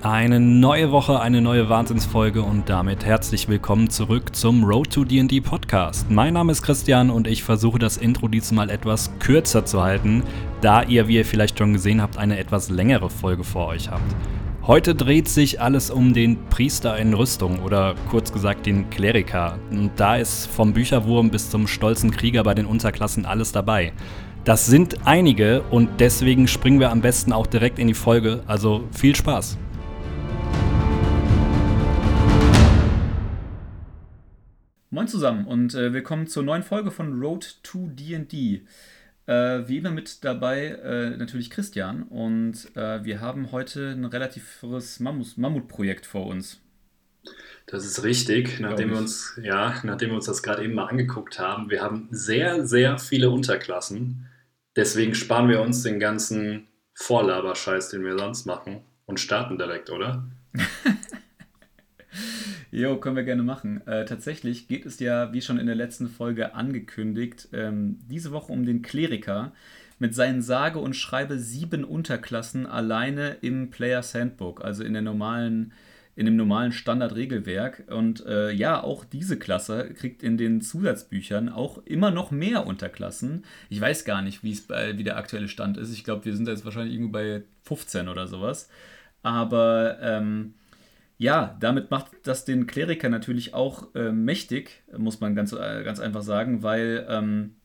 Eine neue Woche, eine neue Wahnsinnsfolge und damit herzlich willkommen zurück zum Road to DD Podcast. Mein Name ist Christian und ich versuche das Intro diesmal etwas kürzer zu halten, da ihr, wie ihr vielleicht schon gesehen habt, eine etwas längere Folge vor euch habt. Heute dreht sich alles um den Priester in Rüstung oder kurz gesagt den Kleriker. Und da ist vom Bücherwurm bis zum stolzen Krieger bei den Unterklassen alles dabei. Das sind einige und deswegen springen wir am besten auch direkt in die Folge. Also viel Spaß! Moin zusammen und äh, willkommen zur neuen Folge von Road to DD. Äh, wie immer mit dabei äh, natürlich Christian und äh, wir haben heute ein relatives Mammut Mammutprojekt vor uns. Das ist richtig, nachdem wir uns, ja, nachdem wir uns das gerade eben mal angeguckt haben. Wir haben sehr, sehr viele Unterklassen. Deswegen sparen wir uns den ganzen Vorlaberscheiß, den wir sonst machen und starten direkt, oder? Jo, können wir gerne machen. Äh, tatsächlich geht es ja, wie schon in der letzten Folge angekündigt, ähm, diese Woche um den Kleriker mit seinen sage und schreibe sieben Unterklassen alleine im Players Handbook, also in der normalen in dem normalen Standardregelwerk. Und äh, ja, auch diese Klasse kriegt in den Zusatzbüchern auch immer noch mehr Unterklassen. Ich weiß gar nicht, wie wie der aktuelle Stand ist. Ich glaube, wir sind jetzt wahrscheinlich irgendwo bei 15 oder sowas. Aber ähm, ja, damit macht das den Kleriker natürlich auch äh, mächtig, muss man ganz, äh, ganz einfach sagen, weil ähm,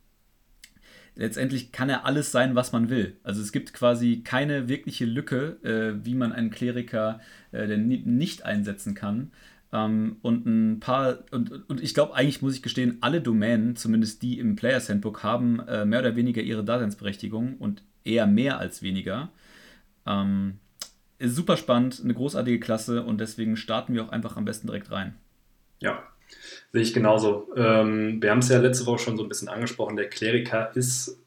letztendlich kann er alles sein, was man will. Also es gibt quasi keine wirkliche Lücke, äh, wie man einen Kleriker äh, denn nicht einsetzen kann. Ähm, und ein paar, und, und ich glaube, eigentlich muss ich gestehen, alle Domänen, zumindest die im Players Handbook, haben äh, mehr oder weniger ihre Daseinsberechtigung und eher mehr als weniger. Ähm, ist super spannend, eine großartige Klasse und deswegen starten wir auch einfach am besten direkt rein. Ja, sehe ich genauso. Ähm, wir haben es ja letzte Woche schon so ein bisschen angesprochen. Der Kleriker ist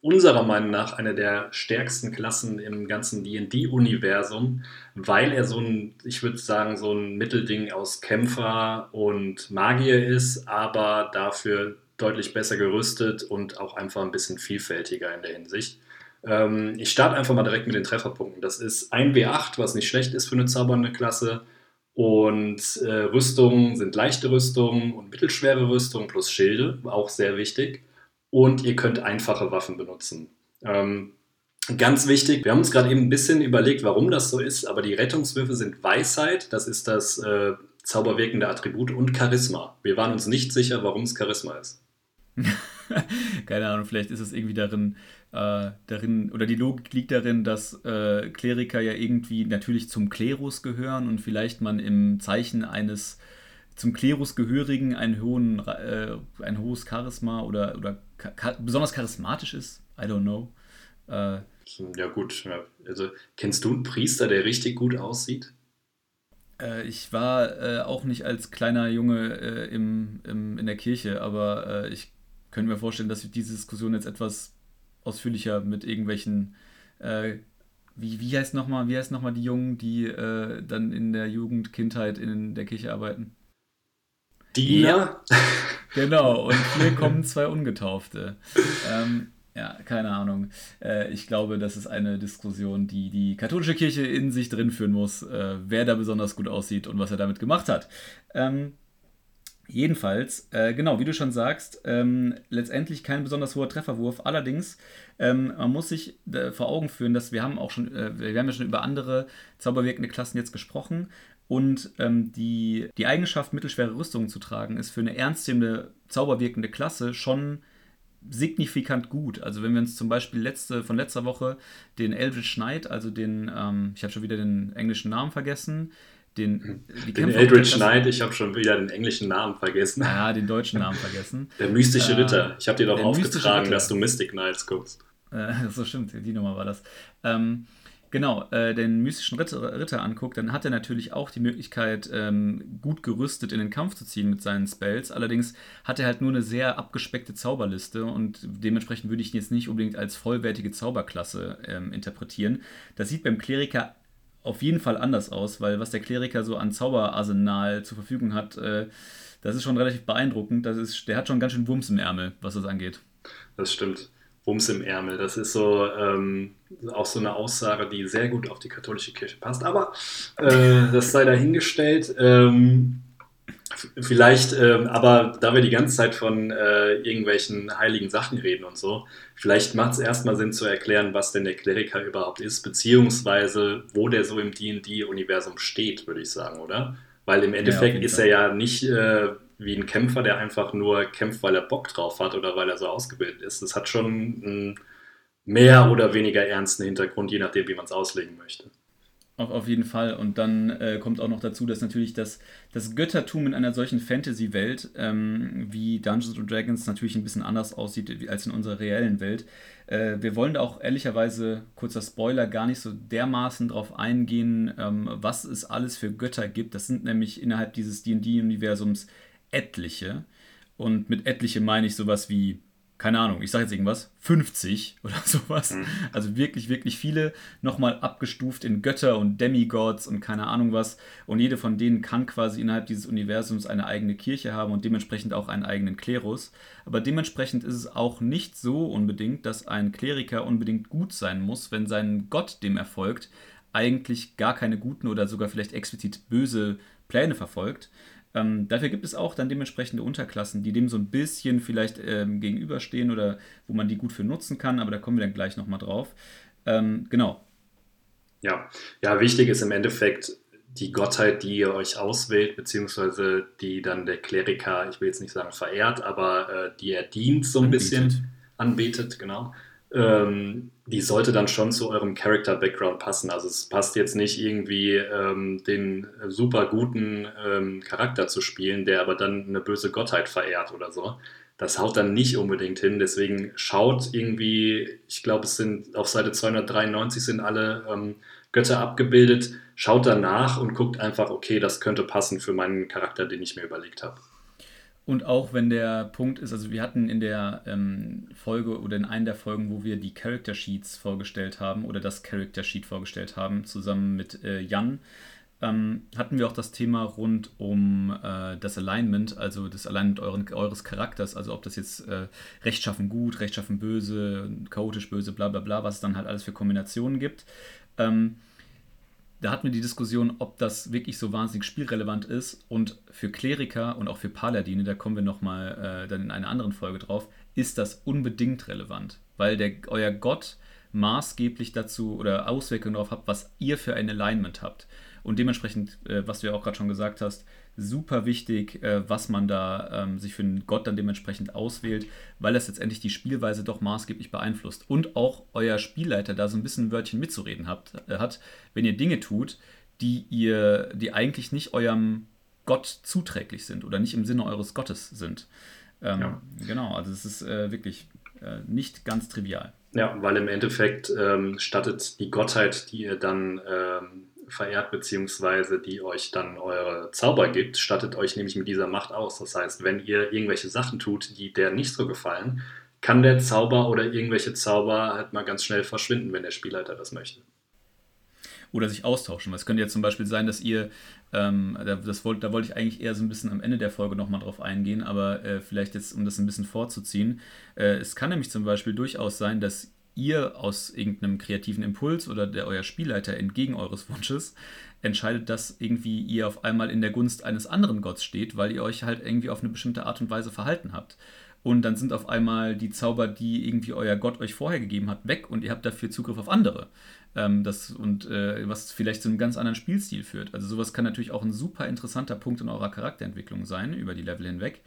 unserer Meinung nach eine der stärksten Klassen im ganzen DD-Universum, weil er so ein, ich würde sagen, so ein Mittelding aus Kämpfer und Magier ist, aber dafür deutlich besser gerüstet und auch einfach ein bisschen vielfältiger in der Hinsicht. Ähm, ich starte einfach mal direkt mit den Trefferpunkten. Das ist ein W8, was nicht schlecht ist für eine zaubernde Klasse. Und äh, Rüstungen sind leichte Rüstungen und mittelschwere Rüstungen plus Schilde, auch sehr wichtig. Und ihr könnt einfache Waffen benutzen. Ähm, ganz wichtig, wir haben uns gerade eben ein bisschen überlegt, warum das so ist, aber die Rettungswürfe sind Weisheit, das ist das äh, zauberwirkende Attribut, und Charisma. Wir waren uns nicht sicher, warum es Charisma ist. Keine Ahnung, vielleicht ist es irgendwie darin, äh, darin, oder die Logik liegt darin, dass äh, Kleriker ja irgendwie natürlich zum Klerus gehören und vielleicht man im Zeichen eines zum Klerus gehörigen ein, hohen, äh, ein hohes Charisma oder, oder besonders charismatisch ist. I don't know. Äh, ja, gut. Also, kennst du einen Priester, der richtig gut aussieht? Äh, ich war auch nicht als kleiner Junge im, im, in der Kirche, aber ich könnte mir vorstellen, dass wir diese Diskussion jetzt etwas ausführlicher mit irgendwelchen, äh, wie, wie heißt nochmal, wie heißt nochmal die Jungen, die äh, dann in der Jugend, Kindheit in der Kirche arbeiten? Diener? Ja, genau, und hier kommen zwei Ungetaufte. Ähm, ja, keine Ahnung. Äh, ich glaube, das ist eine Diskussion, die die katholische Kirche in sich drin führen muss, äh, wer da besonders gut aussieht und was er damit gemacht hat. Ähm, Jedenfalls, äh, genau, wie du schon sagst, ähm, letztendlich kein besonders hoher Trefferwurf. Allerdings, ähm, man muss sich äh, vor Augen führen, dass wir haben auch schon, äh, wir haben ja schon über andere zauberwirkende Klassen jetzt gesprochen. Und ähm, die, die Eigenschaft, mittelschwere Rüstungen zu tragen, ist für eine ernsthebende, zauberwirkende Klasse schon signifikant gut. Also wenn wir uns zum Beispiel letzte, von letzter Woche den Eldritch Knight, also den, ähm, ich habe schon wieder den englischen Namen vergessen, den, den Eldritch Knight, ich habe schon wieder den englischen Namen vergessen. Ja, den deutschen Namen vergessen. Der mystische äh, Ritter. Ich habe dir doch aufgetragen, dass du Mystic Knights guckst. Äh, so stimmt, die Nummer war das. Ähm, genau, äh, den mystischen Ritter, Ritter, anguckt, dann hat er natürlich auch die Möglichkeit, ähm, gut gerüstet in den Kampf zu ziehen mit seinen Spells. Allerdings hat er halt nur eine sehr abgespeckte Zauberliste und dementsprechend würde ich ihn jetzt nicht unbedingt als vollwertige Zauberklasse ähm, interpretieren. Das sieht beim Kleriker auf jeden Fall anders aus, weil was der Kleriker so an Zauberarsenal zur Verfügung hat, äh, das ist schon relativ beeindruckend. Das ist, der hat schon ganz schön Wumms im Ärmel, was das angeht. Das stimmt. Bums im Ärmel. Das ist so ähm, auch so eine Aussage, die sehr gut auf die katholische Kirche passt. Aber äh, das sei dahingestellt. Ähm, vielleicht, äh, aber da wir die ganze Zeit von äh, irgendwelchen heiligen Sachen reden und so, vielleicht macht es erstmal Sinn zu erklären, was denn der Kleriker überhaupt ist, beziehungsweise wo der so im DD-Universum steht, würde ich sagen, oder? Weil im Endeffekt ja, ist er ja nicht äh, wie ein Kämpfer, der einfach nur kämpft, weil er Bock drauf hat oder weil er so ausgebildet ist. Das hat schon einen mehr oder weniger ernsten Hintergrund, je nachdem, wie man es auslegen möchte. Auf, auf jeden Fall. Und dann äh, kommt auch noch dazu, dass natürlich das, das Göttertum in einer solchen Fantasy-Welt ähm, wie Dungeons Dragons natürlich ein bisschen anders aussieht als in unserer reellen Welt. Äh, wir wollen da auch ehrlicherweise, kurzer Spoiler, gar nicht so dermaßen drauf eingehen, ähm, was es alles für Götter gibt. Das sind nämlich innerhalb dieses DD-Universums etliche. Und mit etliche meine ich sowas wie keine Ahnung, ich sage jetzt irgendwas, 50 oder sowas. Mhm. Also wirklich, wirklich viele nochmal abgestuft in Götter und Demigods und keine Ahnung was. Und jede von denen kann quasi innerhalb dieses Universums eine eigene Kirche haben und dementsprechend auch einen eigenen Klerus. Aber dementsprechend ist es auch nicht so unbedingt, dass ein Kleriker unbedingt gut sein muss, wenn sein Gott dem erfolgt, eigentlich gar keine guten oder sogar vielleicht explizit böse Pläne verfolgt, ähm, dafür gibt es auch dann dementsprechende Unterklassen, die dem so ein bisschen vielleicht ähm, gegenüberstehen oder wo man die gut für nutzen kann, aber da kommen wir dann gleich nochmal drauf. Ähm, genau. Ja. ja, wichtig ist im Endeffekt die Gottheit, die ihr euch auswählt, beziehungsweise die dann der Kleriker, ich will jetzt nicht sagen verehrt, aber äh, die er dient so ein anbetet. bisschen, anbetet, genau ähm, die sollte dann schon zu eurem Character-Background passen. Also es passt jetzt nicht irgendwie ähm, den super guten ähm, Charakter zu spielen, der aber dann eine böse Gottheit verehrt oder so. Das haut dann nicht unbedingt hin. Deswegen schaut irgendwie, ich glaube, es sind auf Seite 293 sind alle ähm, Götter abgebildet. Schaut danach und guckt einfach, okay, das könnte passen für meinen Charakter, den ich mir überlegt habe. Und auch wenn der Punkt ist, also wir hatten in der ähm, Folge oder in einer der Folgen, wo wir die Character Sheets vorgestellt haben oder das Character Sheet vorgestellt haben, zusammen mit äh, Jan, ähm, hatten wir auch das Thema rund um äh, das Alignment, also das Alignment euren, eures Charakters, also ob das jetzt äh, rechtschaffen gut, rechtschaffen böse, chaotisch böse, bla bla bla, was es dann halt alles für Kombinationen gibt. Ähm, da hatten wir die Diskussion, ob das wirklich so wahnsinnig spielrelevant ist. Und für Kleriker und auch für Paladine, da kommen wir nochmal äh, dann in einer anderen Folge drauf, ist das unbedingt relevant. Weil der, euer Gott maßgeblich dazu oder Auswirkungen darauf hat, was ihr für ein Alignment habt. Und dementsprechend, äh, was du ja auch gerade schon gesagt hast, super wichtig, äh, was man da ähm, sich für einen Gott dann dementsprechend auswählt, weil das letztendlich die Spielweise doch maßgeblich beeinflusst. Und auch euer Spielleiter da so ein bisschen ein Wörtchen mitzureden habt, äh, hat, wenn ihr Dinge tut, die ihr, die eigentlich nicht eurem Gott zuträglich sind oder nicht im Sinne eures Gottes sind. Ähm, ja. Genau, also es ist äh, wirklich äh, nicht ganz trivial. Ja, weil im Endeffekt ähm, stattet die Gottheit, die ihr dann ähm, verehrt, beziehungsweise die euch dann eure Zauber gibt, stattet euch nämlich mit dieser Macht aus. Das heißt, wenn ihr irgendwelche Sachen tut, die der nicht so gefallen, kann der Zauber oder irgendwelche Zauber halt mal ganz schnell verschwinden, wenn der Spielleiter das möchte. Oder sich austauschen. Es könnte ja zum Beispiel sein, dass ihr, ähm, das wollt, da wollte ich eigentlich eher so ein bisschen am Ende der Folge nochmal drauf eingehen, aber äh, vielleicht jetzt, um das ein bisschen vorzuziehen. Äh, es kann nämlich zum Beispiel durchaus sein, dass ihr aus irgendeinem kreativen Impuls oder der euer Spielleiter entgegen eures Wunsches entscheidet, dass irgendwie ihr auf einmal in der Gunst eines anderen Gotts steht, weil ihr euch halt irgendwie auf eine bestimmte Art und Weise verhalten habt. Und dann sind auf einmal die Zauber, die irgendwie euer Gott euch vorher gegeben hat, weg und ihr habt dafür Zugriff auf andere. Ähm, das, und äh, was vielleicht zu einem ganz anderen Spielstil führt. Also sowas kann natürlich auch ein super interessanter Punkt in eurer Charakterentwicklung sein, über die Level hinweg.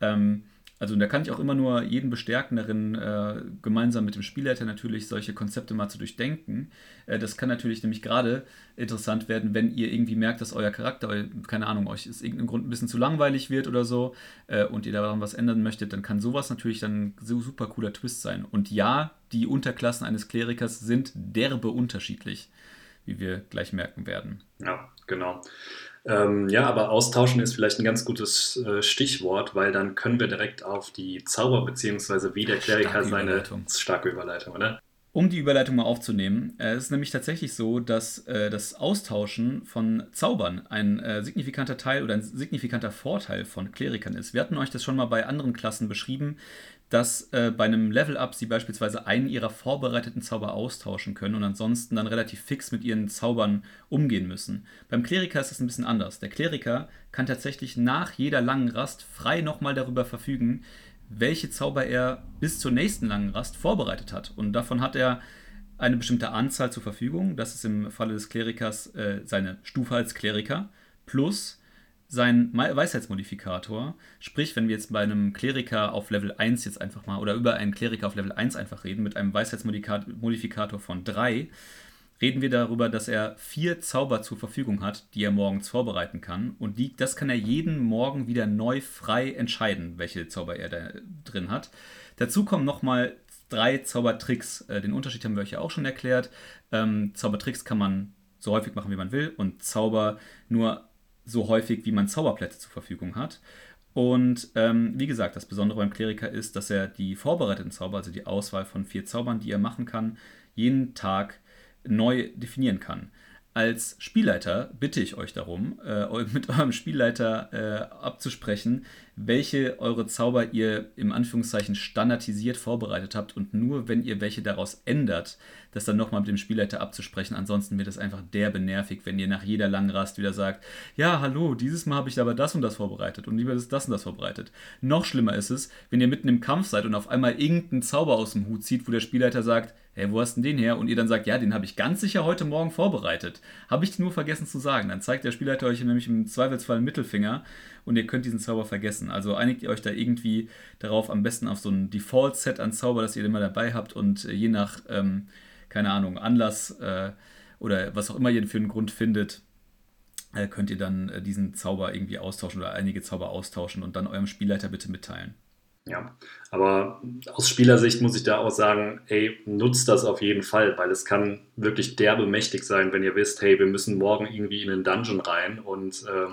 Ähm, also da kann ich auch immer nur jeden bestärken darin, äh, gemeinsam mit dem Spielleiter natürlich solche Konzepte mal zu durchdenken. Äh, das kann natürlich nämlich gerade interessant werden, wenn ihr irgendwie merkt, dass euer Charakter, keine Ahnung, euch aus irgendeinem Grund ein bisschen zu langweilig wird oder so äh, und ihr daran was ändern möchtet, dann kann sowas natürlich dann so super cooler Twist sein. Und ja, die Unterklassen eines Klerikers sind derbe unterschiedlich, wie wir gleich merken werden. Ja, genau. Ähm, ja, aber austauschen ist vielleicht ein ganz gutes äh, Stichwort, weil dann können wir direkt auf die Zauber beziehungsweise wie der Kleriker seine starke Überleitung, oder? Um die Überleitung mal aufzunehmen, äh, es ist nämlich tatsächlich so, dass äh, das Austauschen von Zaubern ein äh, signifikanter Teil oder ein signifikanter Vorteil von Klerikern ist. Wir hatten euch das schon mal bei anderen Klassen beschrieben, dass äh, bei einem Level-Up sie beispielsweise einen ihrer vorbereiteten Zauber austauschen können und ansonsten dann relativ fix mit ihren Zaubern umgehen müssen. Beim Kleriker ist es ein bisschen anders. Der Kleriker kann tatsächlich nach jeder langen Rast frei nochmal darüber verfügen, welche Zauber er bis zur nächsten langen Rast vorbereitet hat. Und davon hat er eine bestimmte Anzahl zur Verfügung. Das ist im Falle des Klerikers äh, seine Stufe als Kleriker plus sein Weisheitsmodifikator. Sprich, wenn wir jetzt bei einem Kleriker auf Level 1 jetzt einfach mal oder über einen Kleriker auf Level 1 einfach reden mit einem Weisheitsmodifikator von 3, reden wir darüber, dass er vier Zauber zur Verfügung hat, die er morgens vorbereiten kann. Und die, das kann er jeden Morgen wieder neu frei entscheiden, welche Zauber er da drin hat. Dazu kommen nochmal drei Zaubertricks. Äh, den Unterschied haben wir euch ja auch schon erklärt. Ähm, Zaubertricks kann man so häufig machen, wie man will, und Zauber nur so häufig, wie man Zauberplätze zur Verfügung hat. Und ähm, wie gesagt, das Besondere beim Kleriker ist, dass er die vorbereiteten Zauber, also die Auswahl von vier Zaubern, die er machen kann, jeden Tag neu definieren kann. Als Spielleiter bitte ich euch darum, äh, mit eurem Spielleiter äh, abzusprechen, welche eure Zauber ihr im Anführungszeichen standardisiert vorbereitet habt und nur wenn ihr welche daraus ändert, das dann nochmal mit dem Spielleiter abzusprechen. Ansonsten wird es einfach derbe nervig, wenn ihr nach jeder langen Rast wieder sagt, ja, hallo, dieses Mal habe ich aber das und das vorbereitet und lieber das und das vorbereitet. Noch schlimmer ist es, wenn ihr mitten im Kampf seid und auf einmal irgendeinen Zauber aus dem Hut zieht, wo der Spielleiter sagt, hey, wo hast du den her? Und ihr dann sagt, ja, den habe ich ganz sicher heute Morgen vorbereitet. Habe ich nur vergessen zu sagen. Dann zeigt der Spielleiter euch nämlich im Zweifelsfall einen Mittelfinger und ihr könnt diesen Zauber vergessen. Also einigt ihr euch da irgendwie darauf, am besten auf so ein Default-Set an Zauber, das ihr immer dabei habt und äh, je nach, ähm, keine Ahnung, Anlass äh, oder was auch immer ihr für einen Grund findet, äh, könnt ihr dann äh, diesen Zauber irgendwie austauschen oder einige Zauber austauschen und dann eurem Spielleiter bitte mitteilen. Ja, aber aus Spielersicht muss ich da auch sagen, ey, nutzt das auf jeden Fall, weil es kann wirklich derbe mächtig sein, wenn ihr wisst, hey, wir müssen morgen irgendwie in einen Dungeon rein und äh,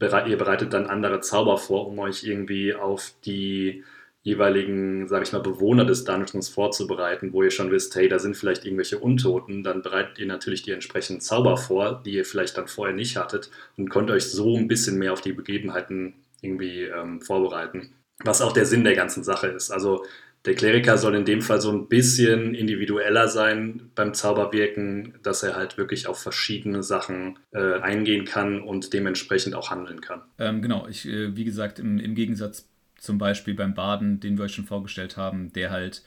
ihr bereitet dann andere Zauber vor, um euch irgendwie auf die jeweiligen, sage ich mal, Bewohner des Dungeons vorzubereiten, wo ihr schon wisst, hey, da sind vielleicht irgendwelche Untoten, dann bereitet ihr natürlich die entsprechenden Zauber vor, die ihr vielleicht dann vorher nicht hattet und könnt euch so ein bisschen mehr auf die Begebenheiten irgendwie ähm, vorbereiten was auch der Sinn der ganzen Sache ist. Also der Kleriker soll in dem Fall so ein bisschen individueller sein beim Zauberwirken, dass er halt wirklich auf verschiedene Sachen äh, eingehen kann und dementsprechend auch handeln kann. Ähm, genau, ich, äh, wie gesagt, im, im, Gegensatz zum Beispiel beim Baden, den wir euch schon vorgestellt haben, der halt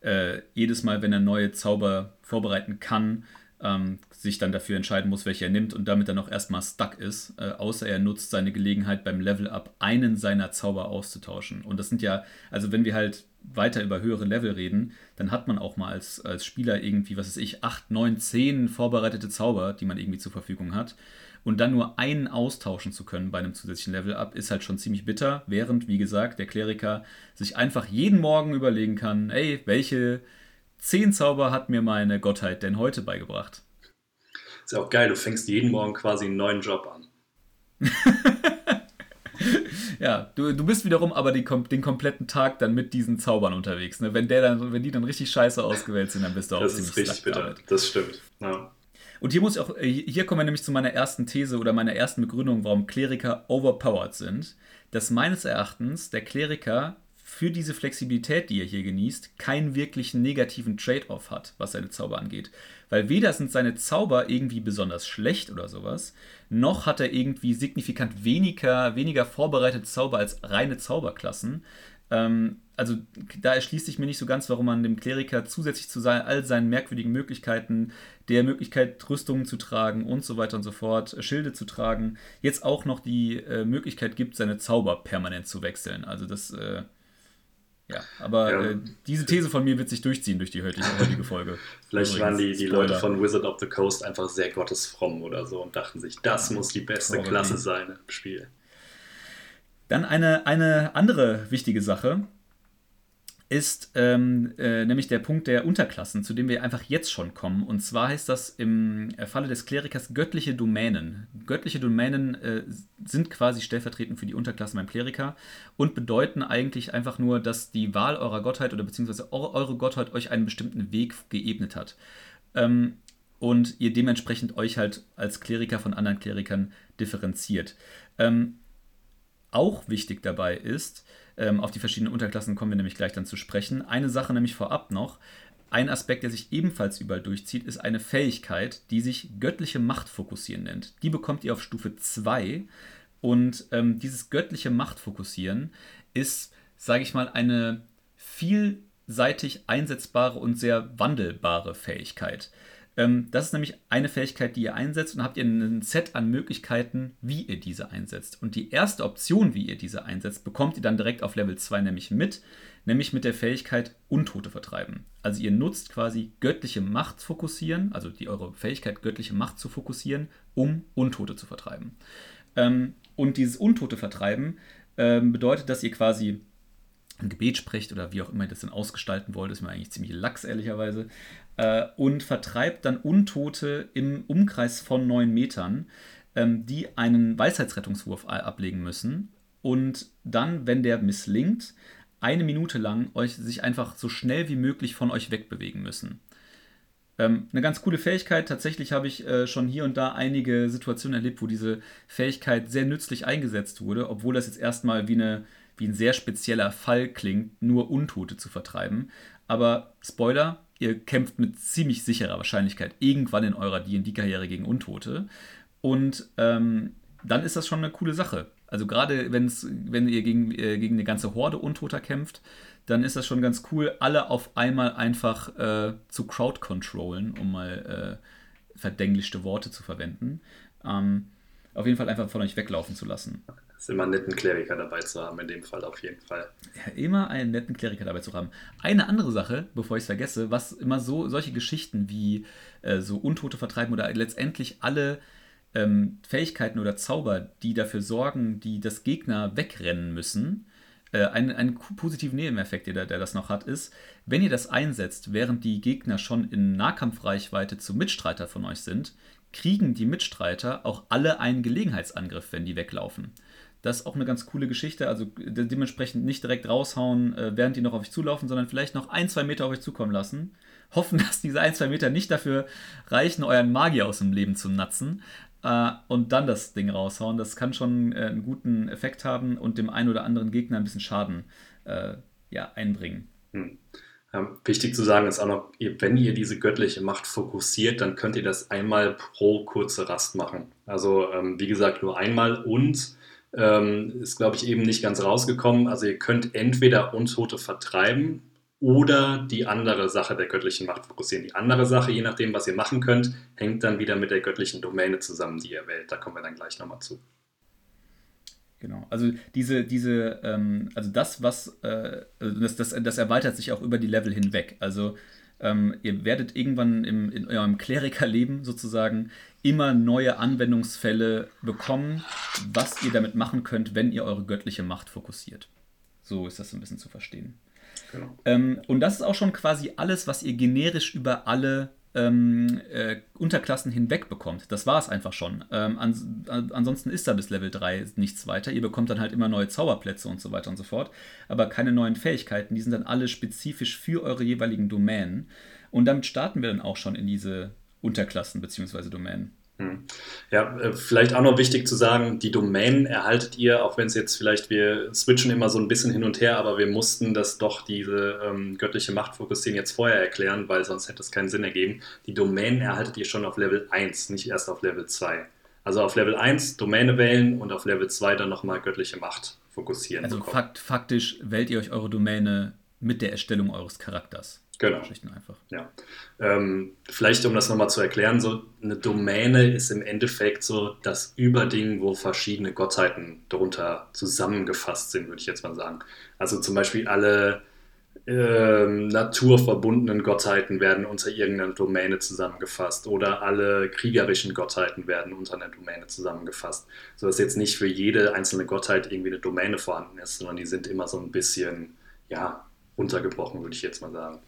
äh, jedes Mal, wenn er neue Zauber vorbereiten kann, ähm, sich dann dafür entscheiden muss, welche er nimmt und damit dann auch erstmal stuck ist, äh, außer er nutzt seine Gelegenheit beim Level-Up einen seiner Zauber auszutauschen. Und das sind ja, also wenn wir halt weiter über höhere Level reden, dann hat man auch mal als, als Spieler irgendwie, was weiß ich, 8, 9, 10 vorbereitete Zauber, die man irgendwie zur Verfügung hat. Und dann nur einen austauschen zu können bei einem zusätzlichen Level-Up ist halt schon ziemlich bitter, während, wie gesagt, der Kleriker sich einfach jeden Morgen überlegen kann, ey, welche Zehn Zauber hat mir meine Gottheit denn heute beigebracht. Ist ja auch geil, du fängst jeden Morgen quasi einen neuen Job an. ja, du, du bist wiederum aber die, den kompletten Tag dann mit diesen Zaubern unterwegs. Ne? Wenn, der dann, wenn die dann richtig scheiße ausgewählt sind, dann bist du auch das ist richtig bitter, damit. das stimmt. Ja. Und hier muss ich auch, äh, hier kommen wir nämlich zu meiner ersten These oder meiner ersten Begründung, warum Kleriker overpowered sind. Dass meines Erachtens der Kleriker für diese Flexibilität, die er hier genießt, keinen wirklichen negativen Trade-off hat, was seine Zauber angeht. Weil weder sind seine Zauber irgendwie besonders schlecht oder sowas, noch hat er irgendwie signifikant weniger, weniger vorbereitete Zauber als reine Zauberklassen. Ähm, also da erschließt sich mir nicht so ganz, warum man dem Kleriker zusätzlich zu sein, all seinen merkwürdigen Möglichkeiten, der Möglichkeit, Rüstungen zu tragen und so weiter und so fort, Schilde zu tragen, jetzt auch noch die äh, Möglichkeit gibt, seine Zauber permanent zu wechseln. Also das äh, ja, aber ja. Äh, diese These von mir wird sich durchziehen durch die heutige, heutige Folge. Vielleicht Übrigens, waren die, die Leute von Wizard of the Coast einfach sehr gottesfromm oder so und dachten sich, das muss die beste. Klasse sein im Spiel. Dann eine, eine andere wichtige Sache ist ähm, äh, nämlich der Punkt der Unterklassen, zu dem wir einfach jetzt schon kommen. Und zwar heißt das im Falle des Klerikers göttliche Domänen. göttliche Domänen äh, sind quasi stellvertretend für die Unterklassen beim Kleriker und bedeuten eigentlich einfach nur, dass die Wahl eurer Gottheit oder beziehungsweise eure Gottheit euch einen bestimmten Weg geebnet hat. Ähm, und ihr dementsprechend euch halt als Kleriker von anderen Klerikern differenziert. Ähm, auch wichtig dabei ist, ähm, auf die verschiedenen Unterklassen kommen wir nämlich gleich dann zu sprechen. Eine Sache nämlich vorab noch. Ein Aspekt, der sich ebenfalls überall durchzieht, ist eine Fähigkeit, die sich göttliche Macht fokussieren nennt. Die bekommt ihr auf Stufe 2. Und ähm, dieses göttliche Machtfokussieren ist, sage ich mal, eine vielseitig einsetzbare und sehr wandelbare Fähigkeit. Ähm, das ist nämlich eine Fähigkeit, die ihr einsetzt und habt ihr ein Set an Möglichkeiten, wie ihr diese einsetzt. Und die erste Option, wie ihr diese einsetzt, bekommt ihr dann direkt auf Level 2 nämlich mit, nämlich mit der Fähigkeit Untote vertreiben. Also ihr nutzt quasi göttliche Macht fokussieren, also die eure Fähigkeit göttliche Macht zu fokussieren, um Untote zu vertreiben. Ähm, und dieses Untote vertreiben ähm, bedeutet, dass ihr quasi ein Gebet spricht oder wie auch immer ihr das dann ausgestalten wollt, ist mir eigentlich ziemlich lax, ehrlicherweise, äh, und vertreibt dann Untote im Umkreis von neun Metern, ähm, die einen Weisheitsrettungswurf ablegen müssen und dann, wenn der misslingt, eine Minute lang euch sich einfach so schnell wie möglich von euch wegbewegen müssen. Ähm, eine ganz coole Fähigkeit. Tatsächlich habe ich äh, schon hier und da einige Situationen erlebt, wo diese Fähigkeit sehr nützlich eingesetzt wurde, obwohl das jetzt erstmal wie, eine, wie ein sehr spezieller Fall klingt, nur Untote zu vertreiben. Aber Spoiler, ihr kämpft mit ziemlich sicherer Wahrscheinlichkeit irgendwann in eurer DD-Karriere gegen Untote. Und ähm, dann ist das schon eine coole Sache. Also gerade wenn ihr gegen, äh, gegen eine ganze Horde Untoter kämpft, dann ist das schon ganz cool, alle auf einmal einfach äh, zu crowd-controllen, um mal äh, verdenglischte Worte zu verwenden. Ähm, auf jeden Fall einfach von euch weglaufen zu lassen. Ist immer einen netten Kleriker dabei zu haben, in dem Fall auf jeden Fall. Ja, immer einen netten Kleriker dabei zu haben. Eine andere Sache, bevor ich es vergesse, was immer so solche Geschichten wie äh, so Untote vertreiben oder letztendlich alle ähm, Fähigkeiten oder Zauber, die dafür sorgen, die das Gegner wegrennen müssen, äh, ein, ein positiver Nebeneffekt, der, der das noch hat, ist, wenn ihr das einsetzt, während die Gegner schon in Nahkampfreichweite zu Mitstreiter von euch sind, kriegen die Mitstreiter auch alle einen Gelegenheitsangriff, wenn die weglaufen. Das ist auch eine ganz coole Geschichte. Also dementsprechend nicht direkt raushauen, äh, während die noch auf euch zulaufen, sondern vielleicht noch ein, zwei Meter auf euch zukommen lassen. Hoffen, dass diese ein, zwei Meter nicht dafür reichen, euren Magier aus dem Leben zu natzen äh, und dann das Ding raushauen. Das kann schon äh, einen guten Effekt haben und dem einen oder anderen Gegner ein bisschen Schaden äh, ja, einbringen. Hm. Ja, wichtig zu sagen ist auch noch, wenn ihr diese göttliche Macht fokussiert, dann könnt ihr das einmal pro kurze Rast machen. Also ähm, wie gesagt, nur einmal und ähm, ist, glaube ich, eben nicht ganz rausgekommen. Also ihr könnt entweder Untote vertreiben oder die andere Sache der göttlichen Macht fokussieren. Die andere Sache, je nachdem, was ihr machen könnt, hängt dann wieder mit der göttlichen Domäne zusammen, die ihr wählt. Da kommen wir dann gleich nochmal zu. Genau, also diese, diese, ähm, also das, was, äh, also das, das, das erweitert sich auch über die Level hinweg. Also ähm, ihr werdet irgendwann im, in eurem Klerikerleben sozusagen immer neue Anwendungsfälle bekommen, was ihr damit machen könnt, wenn ihr eure göttliche Macht fokussiert. So ist das so ein bisschen zu verstehen. Genau. Ähm, und das ist auch schon quasi alles, was ihr generisch über alle ähm, äh, Unterklassen hinweg bekommt. Das war es einfach schon. Ähm, an, an, ansonsten ist da bis Level 3 nichts weiter. Ihr bekommt dann halt immer neue Zauberplätze und so weiter und so fort, aber keine neuen Fähigkeiten. Die sind dann alle spezifisch für eure jeweiligen Domänen. Und damit starten wir dann auch schon in diese Unterklassen bzw. Domänen. Hm. Ja, äh, vielleicht auch noch wichtig zu sagen, die Domänen erhaltet ihr, auch wenn es jetzt vielleicht, wir switchen immer so ein bisschen hin und her, aber wir mussten das doch, diese ähm, göttliche Machtfokussieren jetzt vorher erklären, weil sonst hätte es keinen Sinn ergeben. Die Domänen erhaltet ihr schon auf Level 1, nicht erst auf Level 2. Also auf Level 1 Domäne wählen und auf Level 2 dann nochmal göttliche Macht fokussieren. Also fakt, faktisch wählt ihr euch eure Domäne mit der Erstellung eures Charakters. Genau. einfach. Ja. Ähm, vielleicht, um das nochmal zu erklären, so eine Domäne ist im Endeffekt so das Überding, wo verschiedene Gottheiten darunter zusammengefasst sind, würde ich jetzt mal sagen. Also zum Beispiel alle ähm, naturverbundenen Gottheiten werden unter irgendeiner Domäne zusammengefasst oder alle kriegerischen Gottheiten werden unter einer Domäne zusammengefasst. So dass jetzt nicht für jede einzelne Gottheit irgendwie eine Domäne vorhanden ist, sondern die sind immer so ein bisschen, ja, untergebrochen, würde ich jetzt mal sagen.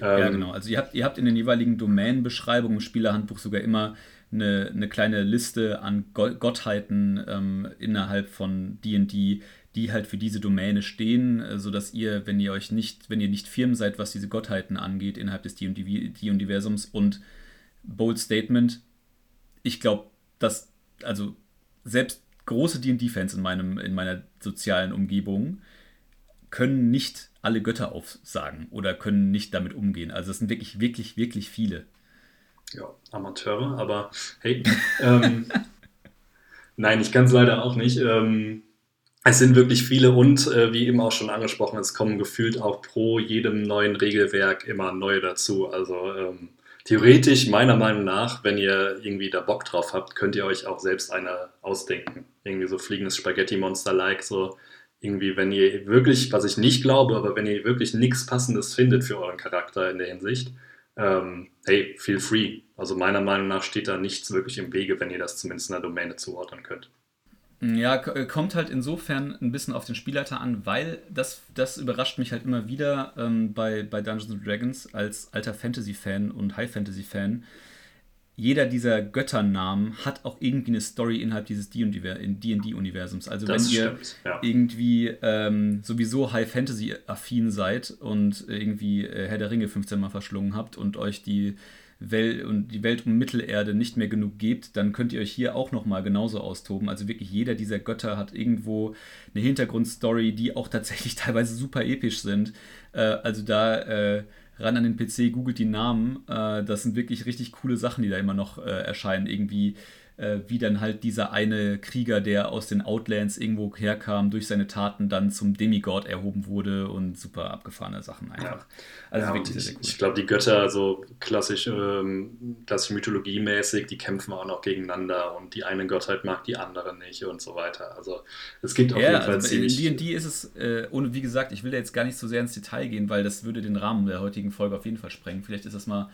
Ähm, ja, genau. Also ihr habt, ihr habt in den jeweiligen Domänenbeschreibungen im Spielerhandbuch sogar immer eine, eine kleine Liste an Gottheiten ähm, innerhalb von D&D, die halt für diese Domäne stehen, äh, sodass ihr, wenn ihr euch nicht, wenn ihr nicht firm seid, was diese Gottheiten angeht innerhalb des D&D-Universums und Bold Statement, ich glaube, dass, also selbst große D&D-Fans in, in meiner sozialen Umgebung können nicht alle Götter aufsagen oder können nicht damit umgehen. Also es sind wirklich, wirklich, wirklich viele. Ja, Amateure, aber hey, ähm, nein, ich kann es leider auch nicht. Ähm, es sind wirklich viele und äh, wie eben auch schon angesprochen, es kommen gefühlt auch pro jedem neuen Regelwerk immer neue dazu. Also ähm, theoretisch, meiner Meinung nach, wenn ihr irgendwie da Bock drauf habt, könnt ihr euch auch selbst eine ausdenken. Irgendwie so fliegendes Spaghetti-Monster-like, so irgendwie, wenn ihr wirklich, was ich nicht glaube, aber wenn ihr wirklich nichts Passendes findet für euren Charakter in der Hinsicht, ähm, hey, feel free. Also meiner Meinung nach steht da nichts wirklich im Wege, wenn ihr das zumindest einer Domäne zuordnen könnt. Ja, äh, kommt halt insofern ein bisschen auf den Spielleiter an, weil das, das überrascht mich halt immer wieder ähm, bei, bei Dungeons Dragons als alter Fantasy-Fan und High-Fantasy-Fan. Jeder dieser Götternamen hat auch irgendwie eine Story innerhalb dieses D&D-Universums. Also das wenn ihr ja. irgendwie ähm, sowieso High-Fantasy-affin seid und irgendwie äh, Herr der Ringe 15 Mal verschlungen habt und euch die Welt und die Welt um Mittelerde nicht mehr genug gibt, dann könnt ihr euch hier auch nochmal genauso austoben. Also wirklich jeder dieser Götter hat irgendwo eine Hintergrundstory, die auch tatsächlich teilweise super episch sind. Äh, also da äh, ran an den PC, googelt die Namen. Äh, das sind wirklich richtig coole Sachen, die da immer noch äh, erscheinen. Irgendwie äh, wie dann halt dieser eine Krieger, der aus den Outlands irgendwo herkam, durch seine Taten dann zum Demigod erhoben wurde und super abgefahrene Sachen einfach. Ja. Also ja, wirklich sehr, sehr cool. Ich, ich glaube, die Götter, so klassisch, ähm, klassisch mythologiemäßig, die kämpfen auch noch gegeneinander und die eine Gottheit mag die andere nicht und so weiter. Also es gibt auf ja, jeden Fall also ziemlich... In D&D ist es, äh, ohne wie gesagt, ich will da jetzt gar nicht so sehr ins Detail gehen, weil das würde den Rahmen der heutigen Folge auf jeden Fall sprengen. Vielleicht ist das mal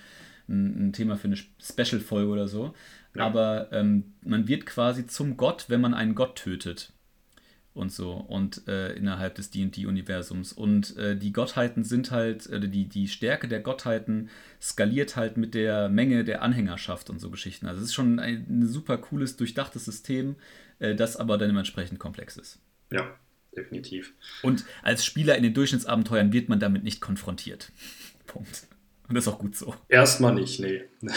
ein, ein Thema für eine Special-Folge oder so. Ja. Aber ähm, man wird quasi zum Gott, wenn man einen Gott tötet. Und so. Und äh, innerhalb des DD-Universums. Und äh, die Gottheiten sind halt, äh, die, die Stärke der Gottheiten skaliert halt mit der Menge der Anhängerschaft und so Geschichten. Also es ist schon ein, ein super cooles, durchdachtes System, äh, das aber dann dementsprechend komplex ist. Ja, definitiv. Und als Spieler in den Durchschnittsabenteuern wird man damit nicht konfrontiert. Punkt. Und das ist auch gut so. Erstmal nicht, nee.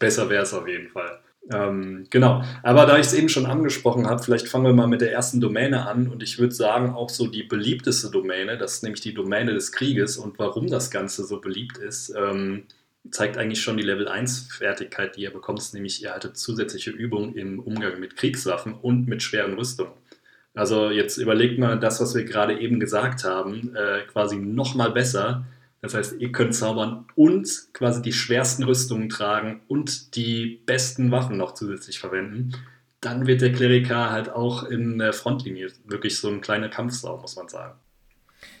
Besser wäre es auf jeden Fall. Ähm, genau, aber da ich es eben schon angesprochen habe, vielleicht fangen wir mal mit der ersten Domäne an und ich würde sagen, auch so die beliebteste Domäne, das ist nämlich die Domäne des Krieges und warum das Ganze so beliebt ist, ähm, zeigt eigentlich schon die Level 1 Fertigkeit, die ihr bekommt, nämlich ihr haltet zusätzliche Übungen im Umgang mit Kriegswaffen und mit schweren Rüstungen. Also jetzt überlegt mal das, was wir gerade eben gesagt haben, äh, quasi nochmal besser das heißt, ihr könnt zaubern und quasi die schwersten Rüstungen tragen und die besten Waffen noch zusätzlich verwenden. Dann wird der Kleriker halt auch in der Frontlinie wirklich so ein kleiner Kampfsau, muss man sagen.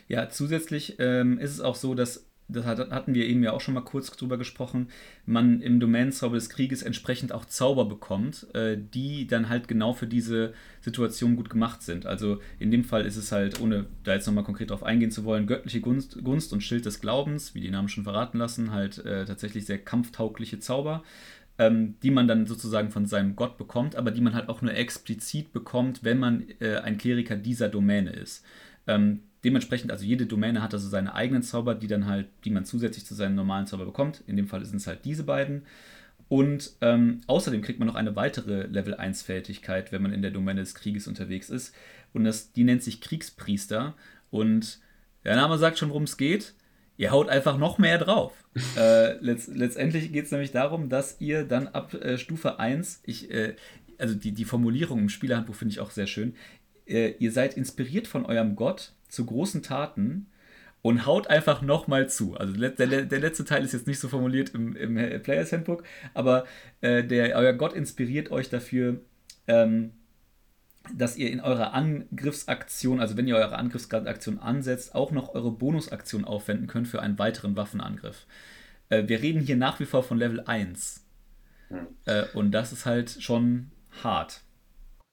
Ja, zusätzlich ähm, ist es auch so, dass das hatten wir eben ja auch schon mal kurz drüber gesprochen, man im Domänenzauber des Krieges entsprechend auch Zauber bekommt, äh, die dann halt genau für diese Situation gut gemacht sind. Also in dem Fall ist es halt, ohne da jetzt nochmal konkret drauf eingehen zu wollen, göttliche Gunst, Gunst und Schild des Glaubens, wie die Namen schon verraten lassen, halt äh, tatsächlich sehr kampftaugliche Zauber. Ähm, die man dann sozusagen von seinem Gott bekommt, aber die man halt auch nur explizit bekommt, wenn man äh, ein Kleriker dieser Domäne ist. Ähm, dementsprechend, also jede Domäne hat also seine eigenen Zauber, die dann halt, die man zusätzlich zu seinen normalen Zauber bekommt. In dem Fall sind es halt diese beiden. Und ähm, außerdem kriegt man noch eine weitere Level 1 Fähigkeit, wenn man in der Domäne des Krieges unterwegs ist. Und das, die nennt sich Kriegspriester. Und der Name sagt schon, worum es geht. Ihr haut einfach noch mehr drauf. äh, letzt, letztendlich geht es nämlich darum, dass ihr dann ab äh, Stufe 1, ich, äh, also die, die Formulierung im Spielerhandbuch finde ich auch sehr schön, äh, ihr seid inspiriert von eurem Gott zu großen Taten und haut einfach nochmal zu. Also der, der, letzte Teil ist jetzt nicht so formuliert im, im Players Handbook, aber äh, der, euer Gott inspiriert euch dafür, ähm, dass ihr in eurer Angriffsaktion, also wenn ihr eure Angriffsaktion ansetzt, auch noch eure Bonusaktion aufwenden könnt für einen weiteren Waffenangriff. Äh, wir reden hier nach wie vor von Level 1. Hm. Äh, und das ist halt schon hart.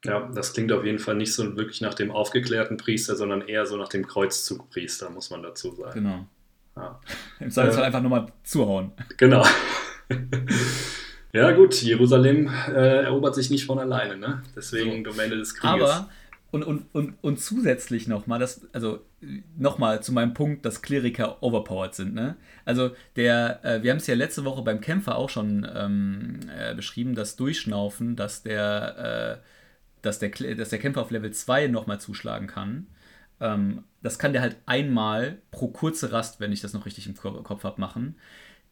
Ja, das klingt auf jeden Fall nicht so wirklich nach dem aufgeklärten Priester, sondern eher so nach dem Kreuzzugpriester, muss man dazu sagen. Genau. Ja. Im Zweifelsfall äh, einfach nochmal zuhauen. Genau. ja, gut, Jerusalem äh, erobert sich nicht von alleine, ne? Deswegen so. Domäne des Krieges. Aber und, und, und, und zusätzlich nochmal, also nochmal zu meinem Punkt, dass Kleriker overpowered sind. Ne? Also der, äh, wir haben es ja letzte Woche beim Kämpfer auch schon ähm, äh, beschrieben, das Durchschnaufen, dass der, äh, dass der, dass der Kämpfer auf Level 2 nochmal zuschlagen kann. Ähm, das kann der halt einmal pro kurze Rast, wenn ich das noch richtig im Kopf habe, machen.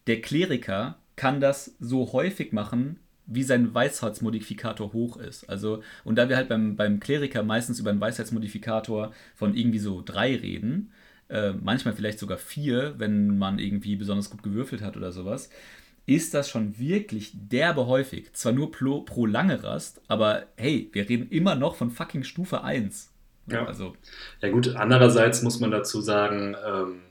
Der Kleriker kann das so häufig machen, wie sein Weisheitsmodifikator hoch ist. Also, und da wir halt beim, beim Kleriker meistens über einen Weisheitsmodifikator von irgendwie so drei reden, äh, manchmal vielleicht sogar vier, wenn man irgendwie besonders gut gewürfelt hat oder sowas, ist das schon wirklich derbe häufig. Zwar nur pro, pro lange Rast, aber hey, wir reden immer noch von fucking Stufe 1. Ja, also. ja gut, andererseits muss man dazu sagen, ähm,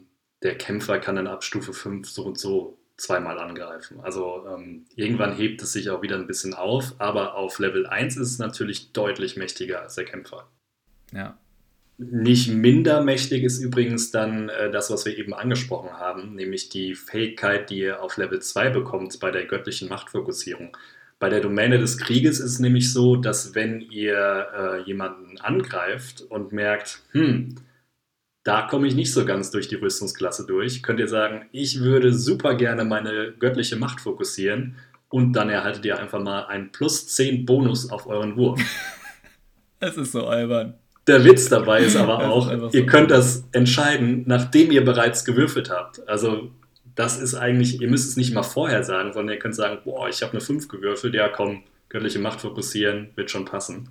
der Kämpfer kann dann ab Stufe 5 so und so zweimal angreifen. Also ähm, irgendwann hebt es sich auch wieder ein bisschen auf, aber auf Level 1 ist es natürlich deutlich mächtiger als der Kämpfer. Ja. Nicht minder mächtig ist übrigens dann äh, das, was wir eben angesprochen haben, nämlich die Fähigkeit, die ihr auf Level 2 bekommt bei der göttlichen Machtfokussierung. Bei der Domäne des Krieges ist es nämlich so, dass wenn ihr äh, jemanden angreift und merkt, hm, da komme ich nicht so ganz durch die Rüstungsklasse durch. Könnt ihr sagen, ich würde super gerne meine göttliche Macht fokussieren und dann erhaltet ihr einfach mal einen plus 10 Bonus auf euren Wurf. Es ist so albern. Der Witz dabei ist aber auch, ist so ihr könnt das entscheiden, nachdem ihr bereits gewürfelt habt. Also das ist eigentlich, ihr müsst es nicht mal vorher sagen, sondern ihr könnt sagen, boah, ich habe eine 5 gewürfelt, ja komm, göttliche Macht fokussieren, wird schon passen.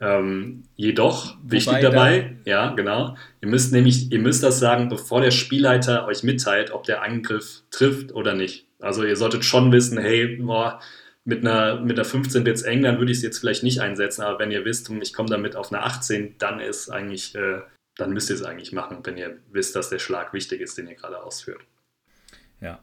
Ähm, jedoch, Wobei wichtig dabei, ja, genau, ihr müsst nämlich, ihr müsst das sagen, bevor der Spielleiter euch mitteilt, ob der Angriff trifft oder nicht. Also ihr solltet schon wissen, hey, boah, mit einer, mit einer 15 wird es eng, dann würde ich es jetzt vielleicht nicht einsetzen, aber wenn ihr wisst, ich komme damit auf eine 18, dann ist eigentlich, äh, dann müsst ihr es eigentlich machen, wenn ihr wisst, dass der Schlag wichtig ist, den ihr gerade ausführt. Ja,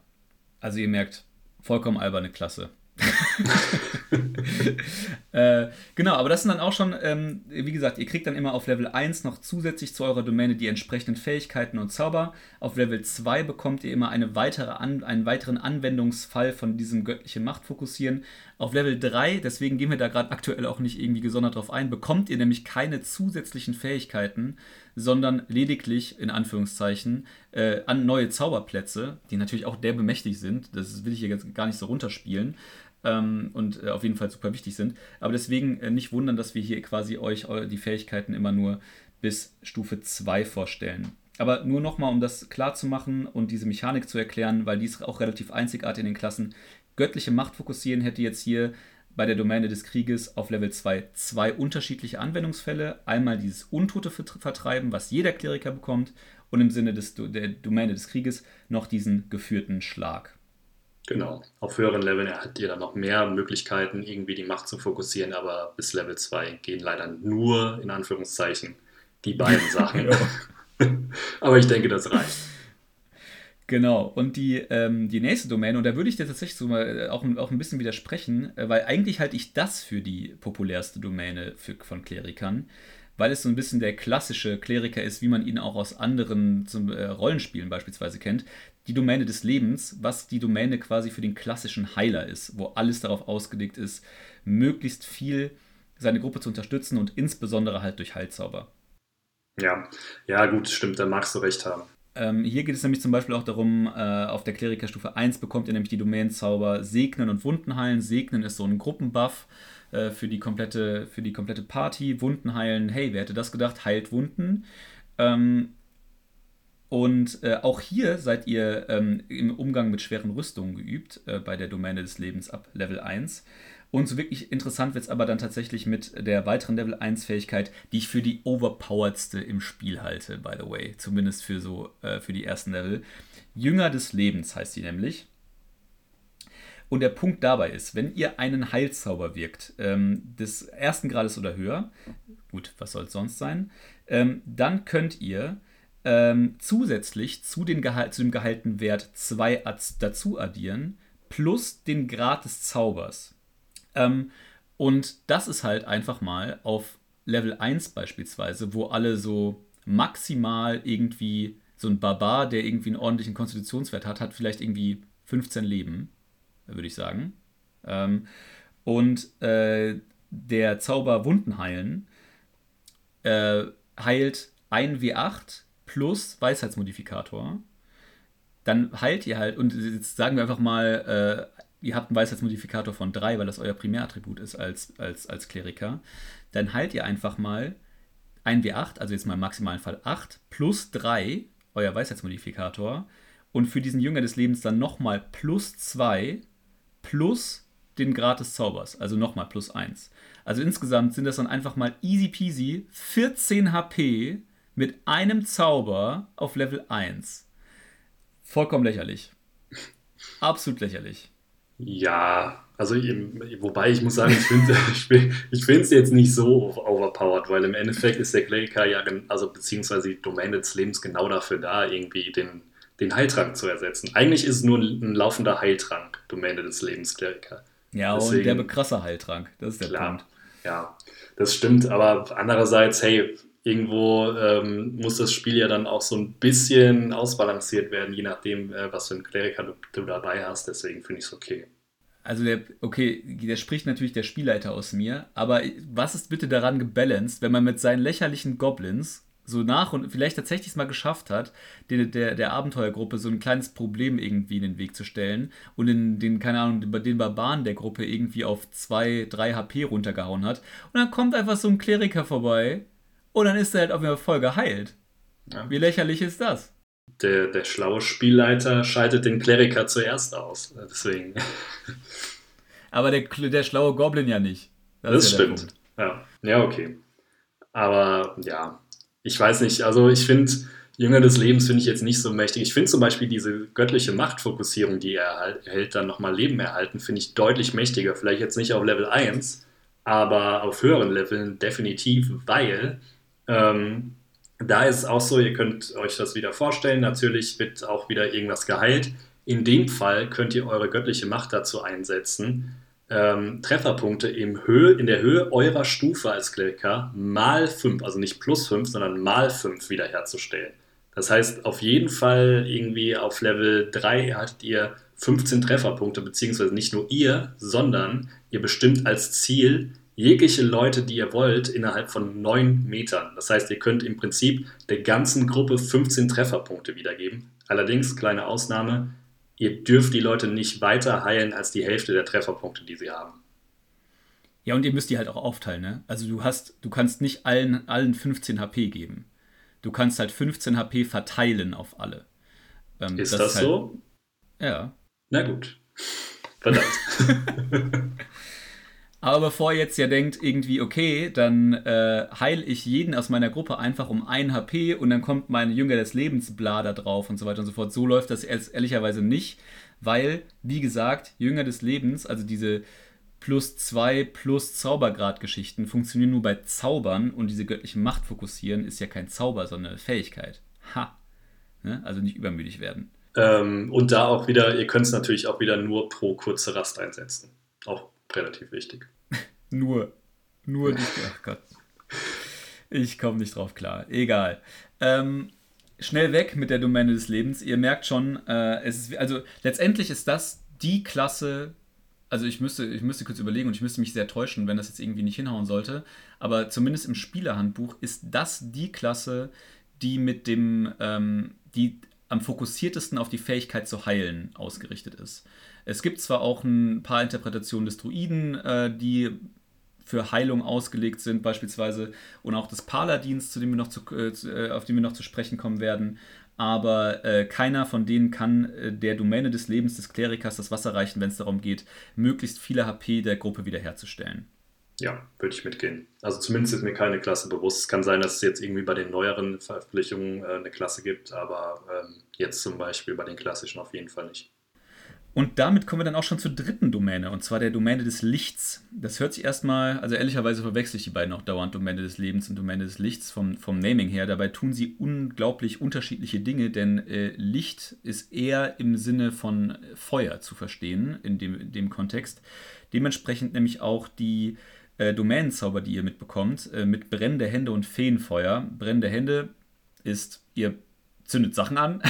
also ihr merkt, vollkommen alberne Klasse. äh, genau, aber das sind dann auch schon, ähm, wie gesagt, ihr kriegt dann immer auf Level 1 noch zusätzlich zu eurer Domäne die entsprechenden Fähigkeiten und Zauber. Auf Level 2 bekommt ihr immer eine weitere An einen weiteren Anwendungsfall von diesem göttlichen Machtfokussieren. Auf Level 3, deswegen gehen wir da gerade aktuell auch nicht irgendwie gesondert drauf ein, bekommt ihr nämlich keine zusätzlichen Fähigkeiten, sondern lediglich, in Anführungszeichen, äh, an neue Zauberplätze, die natürlich auch der bemächtigt sind. Das will ich hier jetzt gar nicht so runterspielen ähm, und äh, auf jeden Fall super wichtig sind. Aber deswegen äh, nicht wundern, dass wir hier quasi euch die Fähigkeiten immer nur bis Stufe 2 vorstellen. Aber nur nochmal, um das klar zu machen und diese Mechanik zu erklären, weil die ist auch relativ einzigartig in den Klassen. Göttliche Macht fokussieren hätte jetzt hier bei der Domäne des Krieges auf Level 2 zwei unterschiedliche Anwendungsfälle. Einmal dieses Untote vertreiben, was jeder Kleriker bekommt, und im Sinne des, der Domäne des Krieges noch diesen geführten Schlag. Genau. Auf höheren Leveln habt ihr dann noch mehr Möglichkeiten, irgendwie die Macht zu fokussieren, aber bis Level 2 gehen leider nur, in Anführungszeichen, die beiden Sachen. aber ich denke, das reicht. Genau, und die, ähm, die nächste Domäne, und da würde ich dir tatsächlich so mal äh, auch, auch ein bisschen widersprechen, äh, weil eigentlich halte ich das für die populärste Domäne für, von Klerikern, weil es so ein bisschen der klassische Kleriker ist, wie man ihn auch aus anderen zum, äh, Rollenspielen beispielsweise kennt. Die Domäne des Lebens, was die Domäne quasi für den klassischen Heiler ist, wo alles darauf ausgelegt ist, möglichst viel seine Gruppe zu unterstützen und insbesondere halt durch Heilzauber. Ja, ja, gut, stimmt, da magst du recht haben. Ähm, hier geht es nämlich zum Beispiel auch darum, äh, auf der Klerikerstufe 1 bekommt ihr nämlich die Domänenzauber Segnen und Wunden heilen. Segnen ist so ein Gruppenbuff äh, für, die komplette, für die komplette Party. Wunden heilen, hey, wer hätte das gedacht? Heilt Wunden. Ähm, und äh, auch hier seid ihr ähm, im Umgang mit schweren Rüstungen geübt, äh, bei der Domäne des Lebens ab Level 1. Und so wirklich interessant wird es aber dann tatsächlich mit der weiteren Level 1 Fähigkeit, die ich für die overpoweredste im Spiel halte, by the way. Zumindest für so, äh, für die ersten Level. Jünger des Lebens heißt sie nämlich. Und der Punkt dabei ist, wenn ihr einen Heilzauber wirkt, ähm, des ersten Grades oder höher, gut, was soll es sonst sein, ähm, dann könnt ihr ähm, zusätzlich zu, den Gehalt, zu dem gehaltenen Wert 2 dazu addieren, plus den Grad des Zaubers. Ähm, und das ist halt einfach mal auf Level 1 beispielsweise, wo alle so maximal irgendwie so ein Barbar, der irgendwie einen ordentlichen Konstitutionswert hat, hat vielleicht irgendwie 15 Leben, würde ich sagen. Ähm, und äh, der Zauber Wunden heilen äh, heilt 1 W8 plus Weisheitsmodifikator. Dann heilt ihr halt, und jetzt sagen wir einfach mal, äh, ihr habt einen Weisheitsmodifikator von 3, weil das euer Primärattribut ist als, als, als Kleriker. Dann heilt ihr einfach mal 1 W8, also jetzt mal im maximalen Fall 8, plus 3, euer Weisheitsmodifikator. Und für diesen Jünger des Lebens dann nochmal plus 2 plus den Grad des Zaubers, also nochmal plus 1. Also insgesamt sind das dann einfach mal easy peasy 14 HP mit einem Zauber auf Level 1. Vollkommen lächerlich. Absolut lächerlich. Ja, also wobei ich muss sagen, ich finde ich es jetzt nicht so overpowered, weil im Endeffekt ist der Kleriker ja, also beziehungsweise die Domäne des Lebens genau dafür da, irgendwie den, den Heiltrank zu ersetzen. Eigentlich ist es nur ein laufender Heiltrank, Domäne des Lebens, Kleriker. Ja, Deswegen, und der krasse Heiltrank, das ist der klar, Punkt. Ja, das stimmt, aber andererseits, hey, irgendwo ähm, muss das Spiel ja dann auch so ein bisschen ausbalanciert werden, je nachdem, äh, was für einen Kleriker du, du dabei hast. Deswegen finde ich es okay. Also der, okay, der spricht natürlich der Spielleiter aus mir, aber was ist bitte daran gebalanced, wenn man mit seinen lächerlichen Goblins so nach und vielleicht tatsächlich es mal geschafft hat, der, der, der Abenteuergruppe so ein kleines Problem irgendwie in den Weg zu stellen und in den, keine Ahnung, den Barbaren der Gruppe irgendwie auf 2, 3 HP runtergehauen hat. Und dann kommt einfach so ein Kleriker vorbei und dann ist er halt auf jeden Fall voll geheilt. Ja. Wie lächerlich ist das? Der, der schlaue Spielleiter schaltet den Kleriker zuerst aus. Deswegen. Aber der, der schlaue Goblin ja nicht. Das, das ja stimmt. Ja. ja, okay. Aber ja, ich weiß nicht, also ich finde, Jünger des Lebens finde ich jetzt nicht so mächtig. Ich finde zum Beispiel diese göttliche Machtfokussierung, die er erhält, dann nochmal Leben erhalten, finde ich deutlich mächtiger. Vielleicht jetzt nicht auf Level 1, aber auf höheren Leveln definitiv, weil ähm, da ist es auch so, ihr könnt euch das wieder vorstellen, natürlich wird auch wieder irgendwas geheilt. In dem Fall könnt ihr eure göttliche Macht dazu einsetzen, ähm, Trefferpunkte im Höhe, in der Höhe eurer Stufe als Kleriker mal 5, also nicht plus 5, sondern mal 5 wiederherzustellen. Das heißt, auf jeden Fall irgendwie auf Level 3 hattet ihr 15 Trefferpunkte, beziehungsweise nicht nur ihr, sondern ihr bestimmt als Ziel jegliche Leute, die ihr wollt, innerhalb von 9 Metern. Das heißt, ihr könnt im Prinzip der ganzen Gruppe 15 Trefferpunkte wiedergeben. Allerdings, kleine Ausnahme, ihr dürft die Leute nicht weiter heilen als die Hälfte der Trefferpunkte, die sie haben. Ja, und ihr müsst die halt auch aufteilen, ne? Also du hast, du kannst nicht allen, allen 15 HP geben. Du kannst halt 15 HP verteilen auf alle. Ähm, ist das, das halt, so? Ja. Na gut. Verdammt. Aber bevor ihr jetzt ja denkt, irgendwie, okay, dann äh, heile ich jeden aus meiner Gruppe einfach um 1 HP und dann kommt mein Jünger des Lebens bla da drauf und so weiter und so fort. So läuft das ehrlicherweise nicht, weil, wie gesagt, Jünger des Lebens, also diese plus 2 plus Zaubergrad-Geschichten, funktionieren nur bei Zaubern und diese göttliche Macht fokussieren ist ja kein Zauber, sondern eine Fähigkeit. Ha! Ne? Also nicht übermütig werden. Ähm, und da auch wieder, ihr könnt es natürlich auch wieder nur pro kurze Rast einsetzen. Auch relativ wichtig. Nur. Nur nicht. Ach Gott. Ich komme nicht drauf klar. Egal. Ähm, schnell weg mit der Domäne des Lebens. Ihr merkt schon, äh, es ist, also letztendlich ist das die Klasse. Also ich müsste, ich müsste kurz überlegen und ich müsste mich sehr täuschen, wenn das jetzt irgendwie nicht hinhauen sollte. Aber zumindest im Spielerhandbuch ist das die Klasse, die mit dem, ähm, die am fokussiertesten auf die Fähigkeit zu heilen ausgerichtet ist. Es gibt zwar auch ein paar Interpretationen des Druiden, äh, die für Heilung ausgelegt sind, beispielsweise, und auch des Paladins, zu dem wir noch zu, äh, auf den wir noch zu sprechen kommen werden. Aber äh, keiner von denen kann äh, der Domäne des Lebens des Klerikers das Wasser reichen, wenn es darum geht, möglichst viele HP der Gruppe wiederherzustellen. Ja, würde ich mitgehen. Also zumindest ist mir keine Klasse bewusst. Es kann sein, dass es jetzt irgendwie bei den neueren Veröffentlichungen äh, eine Klasse gibt, aber ähm, jetzt zum Beispiel bei den klassischen auf jeden Fall nicht. Und damit kommen wir dann auch schon zur dritten Domäne, und zwar der Domäne des Lichts. Das hört sich erstmal, also ehrlicherweise verwechsel ich die beiden auch dauernd, Domäne des Lebens und Domäne des Lichts vom, vom Naming her. Dabei tun sie unglaublich unterschiedliche Dinge, denn äh, Licht ist eher im Sinne von Feuer zu verstehen, in dem, in dem Kontext. Dementsprechend nämlich auch die äh, Domänenzauber, die ihr mitbekommt, äh, mit brennende Hände und Feenfeuer. Brennende Hände ist, ihr zündet Sachen an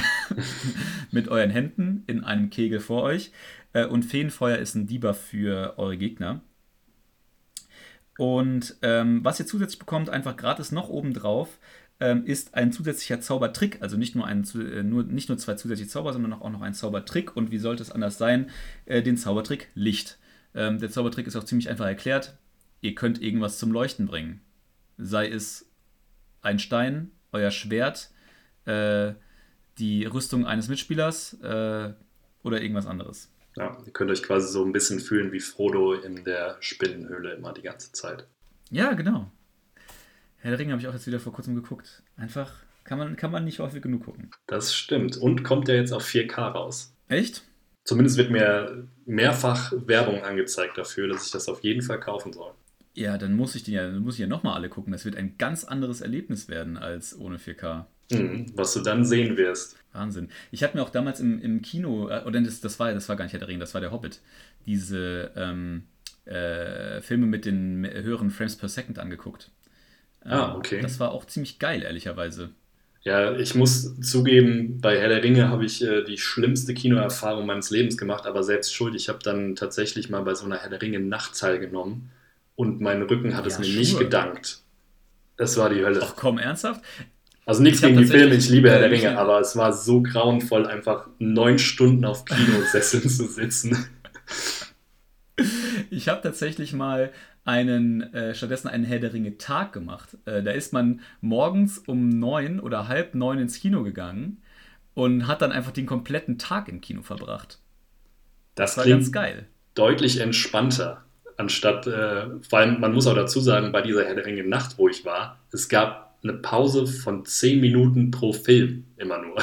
mit euren Händen in einem Kegel vor euch. Äh, und Feenfeuer ist ein Debuff für eure Gegner. Und ähm, was ihr zusätzlich bekommt, einfach gratis noch obendrauf, ähm, ist ein zusätzlicher Zaubertrick. Also nicht nur, ein, äh, nur, nicht nur zwei zusätzliche Zauber, sondern auch noch ein Zaubertrick. Und wie sollte es anders sein? Äh, den Zaubertrick Licht. Ähm, der Zaubertrick ist auch ziemlich einfach erklärt. Ihr könnt irgendwas zum Leuchten bringen. Sei es ein Stein, euer Schwert, äh, die Rüstung eines Mitspielers äh, oder irgendwas anderes. Ja, ihr könnt euch quasi so ein bisschen fühlen wie Frodo in der Spinnenhöhle immer die ganze Zeit. Ja, genau. Herr der Ringe habe ich auch jetzt wieder vor kurzem geguckt. Einfach kann man, kann man nicht häufig genug gucken. Das stimmt. Und kommt ja jetzt auf 4K raus. Echt? Zumindest wird mir mehrfach Werbung angezeigt dafür, dass ich das auf jeden Fall kaufen soll. Ja, dann muss ich die ja, dann muss ich ja nochmal alle gucken. Das wird ein ganz anderes Erlebnis werden als ohne 4K. Mhm, was du dann sehen wirst. Wahnsinn. Ich hatte mir auch damals im, im Kino, äh, oder das, das, war, das war gar nicht Herr der Ring, das war der Hobbit, diese ähm, äh, Filme mit den höheren Frames per Second angeguckt. Ah, ähm, okay. Das war auch ziemlich geil, ehrlicherweise. Ja, ich muss zugeben, bei Herr der Ringe habe ich äh, die schlimmste Kinoerfahrung meines Lebens gemacht, aber selbst schuld. Ich habe dann nachtzeitig mal bei so einer Herr der Ringe Nacht teilgenommen und mein Rücken hat ja, es mir Schuhe. nicht gedankt. Das war die Hölle. Ach komm, ernsthaft? Also nichts gegen die Filme, ich liebe Herr der Ringe, aber es war so grauenvoll, einfach neun Stunden auf Kinosesseln zu sitzen. Ich habe tatsächlich mal einen, äh, stattdessen einen Herr der Ringe Tag gemacht. Äh, da ist man morgens um neun oder halb neun ins Kino gegangen und hat dann einfach den kompletten Tag im Kino verbracht. Das, das war ganz geil. Deutlich entspannter anstatt, äh, vor allem, man muss auch dazu sagen, bei dieser Herr der Ringe Nacht, wo ich war, es gab eine Pause von 10 Minuten pro Film immer nur.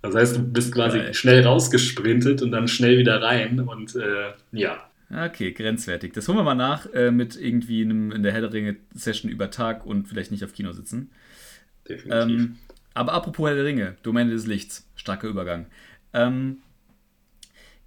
Das heißt, du bist quasi Geil. schnell rausgesprintet und dann schnell wieder rein und äh, ja. Okay, grenzwertig. Das holen wir mal nach äh, mit irgendwie einem, in der Herr Ringe-Session über Tag und vielleicht nicht auf Kino sitzen. Definitiv. Ähm, aber apropos Herr der Ringe, Domäne des Lichts, starker Übergang. Ähm,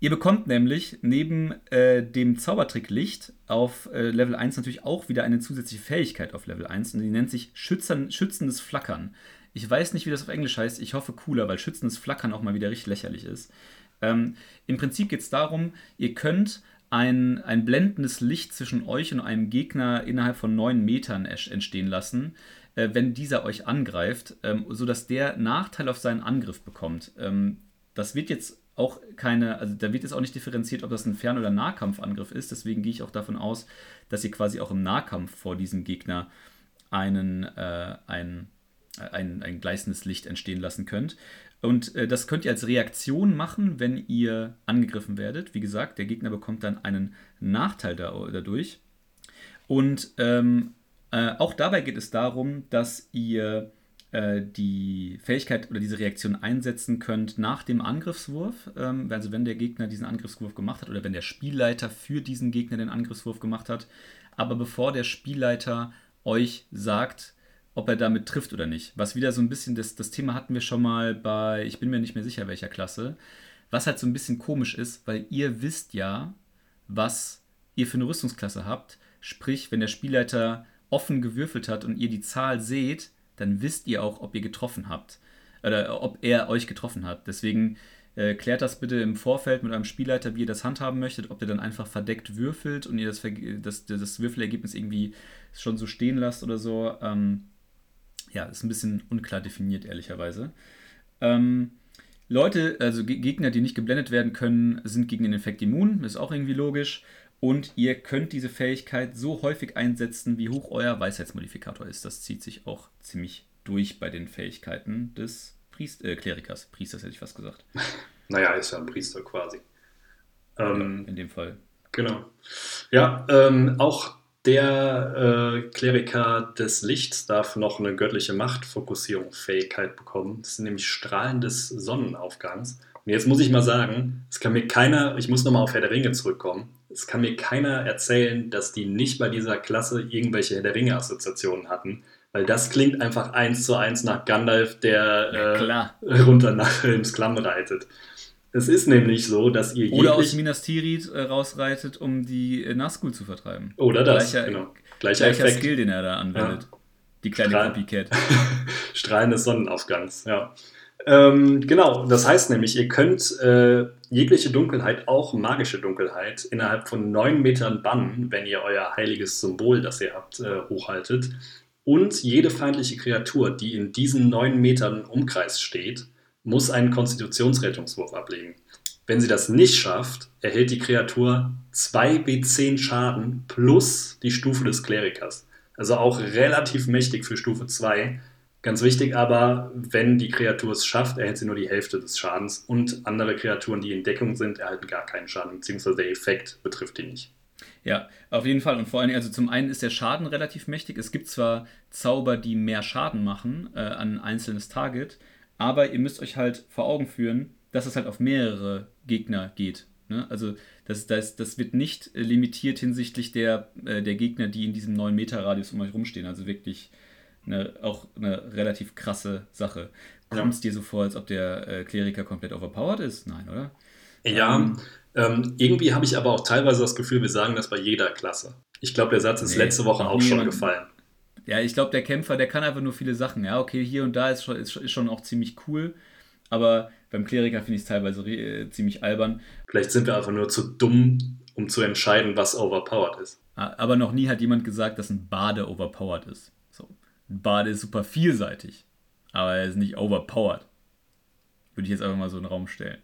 Ihr bekommt nämlich neben äh, dem Zaubertrick Licht auf äh, Level 1 natürlich auch wieder eine zusätzliche Fähigkeit auf Level 1 und die nennt sich Schützern, schützendes Flackern. Ich weiß nicht, wie das auf Englisch heißt, ich hoffe cooler, weil schützendes Flackern auch mal wieder richtig lächerlich ist. Ähm, Im Prinzip geht es darum, ihr könnt ein, ein blendendes Licht zwischen euch und einem Gegner innerhalb von 9 Metern entstehen lassen, äh, wenn dieser euch angreift, ähm, sodass der Nachteil auf seinen Angriff bekommt. Ähm, das wird jetzt auch keine, also da wird jetzt auch nicht differenziert, ob das ein Fern- oder Nahkampfangriff ist. Deswegen gehe ich auch davon aus, dass ihr quasi auch im Nahkampf vor diesem Gegner einen, äh, ein, ein, ein gleißendes Licht entstehen lassen könnt. Und äh, das könnt ihr als Reaktion machen, wenn ihr angegriffen werdet. Wie gesagt, der Gegner bekommt dann einen Nachteil da, dadurch. Und ähm, äh, auch dabei geht es darum, dass ihr äh, die Fähigkeit oder diese Reaktion einsetzen könnt nach dem Angriffswurf. Ähm, also wenn der Gegner diesen Angriffswurf gemacht hat oder wenn der Spielleiter für diesen Gegner den Angriffswurf gemacht hat. Aber bevor der Spielleiter euch sagt, ob er damit trifft oder nicht. Was wieder so ein bisschen, das, das Thema hatten wir schon mal bei, ich bin mir nicht mehr sicher, welcher Klasse. Was halt so ein bisschen komisch ist, weil ihr wisst ja, was ihr für eine Rüstungsklasse habt. Sprich, wenn der Spielleiter offen gewürfelt hat und ihr die Zahl seht, dann wisst ihr auch, ob ihr getroffen habt. Oder ob er euch getroffen hat. Deswegen äh, klärt das bitte im Vorfeld mit eurem Spielleiter, wie ihr das handhaben möchtet, ob der dann einfach verdeckt würfelt und ihr das, das, das Würfelergebnis irgendwie schon so stehen lasst oder so. Ähm, ja, ist ein bisschen unklar definiert, ehrlicherweise. Ähm, Leute, also Gegner, die nicht geblendet werden können, sind gegen den Effekt immun. Ist auch irgendwie logisch. Und ihr könnt diese Fähigkeit so häufig einsetzen, wie hoch euer Weisheitsmodifikator ist. Das zieht sich auch ziemlich durch bei den Fähigkeiten des Priest äh, Klerikers. Priesters hätte ich fast gesagt. naja, ist ja ein Priester quasi. Ähm, ja, in dem Fall. Genau. Ja, ähm, auch der äh, Kleriker des Lichts darf noch eine göttliche Machtfokussierungsfähigkeit bekommen. Das sind nämlich Strahlen des Sonnenaufgangs. Und jetzt muss ich mal sagen, es kann mir keiner, ich muss nochmal auf Herr der Ringe zurückkommen, es kann mir keiner erzählen, dass die nicht bei dieser Klasse irgendwelche Herr der Ringe-Assoziationen hatten. Weil das klingt einfach eins zu eins nach Gandalf, der ja, äh, runter nach Helms Klamm reitet. Es ist nämlich so, dass ihr Oder aus Minas Tirith äh, rausreitet, um die äh, Nazgul zu vertreiben. Oder das, gleicher, genau. Gleicher, gleicher Effekt. Skill, den er da anwendet. Ja. Die kleine Strahl Copycat. Strahlen des Sonnenaufgangs, ja. Ähm, genau, das heißt nämlich, ihr könnt äh, jegliche Dunkelheit, auch magische Dunkelheit, innerhalb von neun Metern bannen, wenn ihr euer heiliges Symbol, das ihr habt, äh, hochhaltet. Und jede feindliche Kreatur, die in diesen neun Metern Umkreis steht, muss einen Konstitutionsrettungswurf ablegen. Wenn sie das nicht schafft, erhält die Kreatur 2b10 Schaden plus die Stufe des Klerikers. Also auch relativ mächtig für Stufe 2. Ganz wichtig aber, wenn die Kreatur es schafft, erhält sie nur die Hälfte des Schadens und andere Kreaturen, die in Deckung sind, erhalten gar keinen Schaden, beziehungsweise der Effekt betrifft die nicht. Ja, auf jeden Fall. Und vor allem, also zum einen ist der Schaden relativ mächtig. Es gibt zwar Zauber, die mehr Schaden machen äh, an ein einzelnes Target, aber ihr müsst euch halt vor Augen führen, dass es halt auf mehrere Gegner geht. Ne? Also das, das, das wird nicht limitiert hinsichtlich der, äh, der Gegner, die in diesem 9-Meter-Radius um euch rumstehen. Also wirklich eine, auch eine relativ krasse Sache. Kommt es dir so vor, als ob der äh, Kleriker komplett overpowered ist? Nein, oder? Ja, ähm, ähm, irgendwie habe ich aber auch teilweise das Gefühl, wir sagen das bei jeder Klasse. Ich glaube, der Satz ist nee, letzte Woche auch schon gefallen. Ja, ich glaube, der Kämpfer, der kann einfach nur viele Sachen. Ja, okay, hier und da ist schon, ist, ist schon auch ziemlich cool, aber beim Kleriker finde ich es teilweise äh, ziemlich albern. Vielleicht sind wir einfach nur zu dumm, um zu entscheiden, was overpowered ist. Aber noch nie hat jemand gesagt, dass ein Bade overpowered ist. Ein Bade ist super vielseitig, aber er ist nicht overpowered. Würde ich jetzt einfach mal so in den Raum stellen.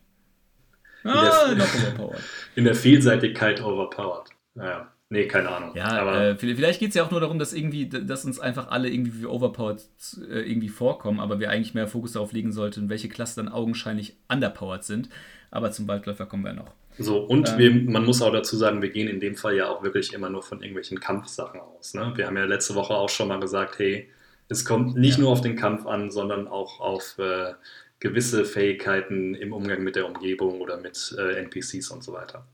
Ah, noch overpowered. In der Vielseitigkeit overpowered. Naja. Nee, keine Ahnung. Ja, aber äh, vielleicht geht es ja auch nur darum, dass irgendwie, dass uns einfach alle irgendwie wie overpowered äh, irgendwie vorkommen, aber wir eigentlich mehr Fokus darauf legen sollten, welche Klassen dann augenscheinlich underpowered sind. Aber zum Waldläufer kommen wir noch. So, und ähm, wir, man muss auch dazu sagen, wir gehen in dem Fall ja auch wirklich immer nur von irgendwelchen Kampfsachen aus. Ne? Wir haben ja letzte Woche auch schon mal gesagt, hey, es kommt nicht ja. nur auf den Kampf an, sondern auch auf äh, gewisse Fähigkeiten im Umgang mit der Umgebung oder mit äh, NPCs und so weiter.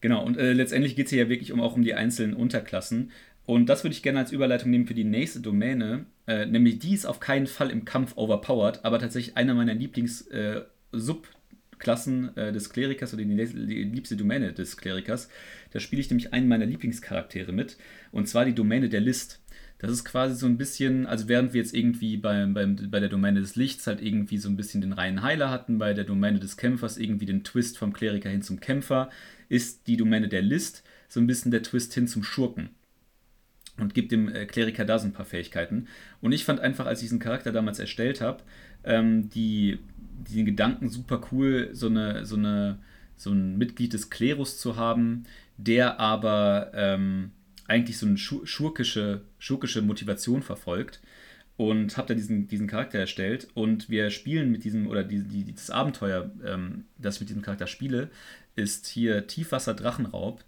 Genau, und äh, letztendlich geht es hier ja wirklich um, auch um die einzelnen Unterklassen. Und das würde ich gerne als Überleitung nehmen für die nächste Domäne, äh, nämlich die ist auf keinen Fall im Kampf overpowered, aber tatsächlich einer meiner Lieblings-Subklassen äh, äh, des Klerikers oder die, die, liebste Domäne des Klerikers. Da spiele ich nämlich einen meiner Lieblingscharaktere mit, und zwar die Domäne der List. Das ist quasi so ein bisschen, also während wir jetzt irgendwie beim, beim, bei der Domäne des Lichts halt irgendwie so ein bisschen den reinen Heiler hatten, bei der Domäne des Kämpfers irgendwie den Twist vom Kleriker hin zum Kämpfer, ist die Domäne der List so ein bisschen der Twist hin zum Schurken. Und gibt dem äh, Kleriker da so ein paar Fähigkeiten. Und ich fand einfach, als ich diesen Charakter damals erstellt habe, ähm, die, die Gedanken super cool, so, eine, so, eine, so ein Mitglied des Klerus zu haben, der aber ähm, eigentlich so eine schurkische, schurkische Motivation verfolgt und habe da diesen, diesen Charakter erstellt und wir spielen mit diesem, oder die, die, das Abenteuer, ähm, das ich mit diesem Charakter spiele, ist hier Tiefwasser Drachenraub.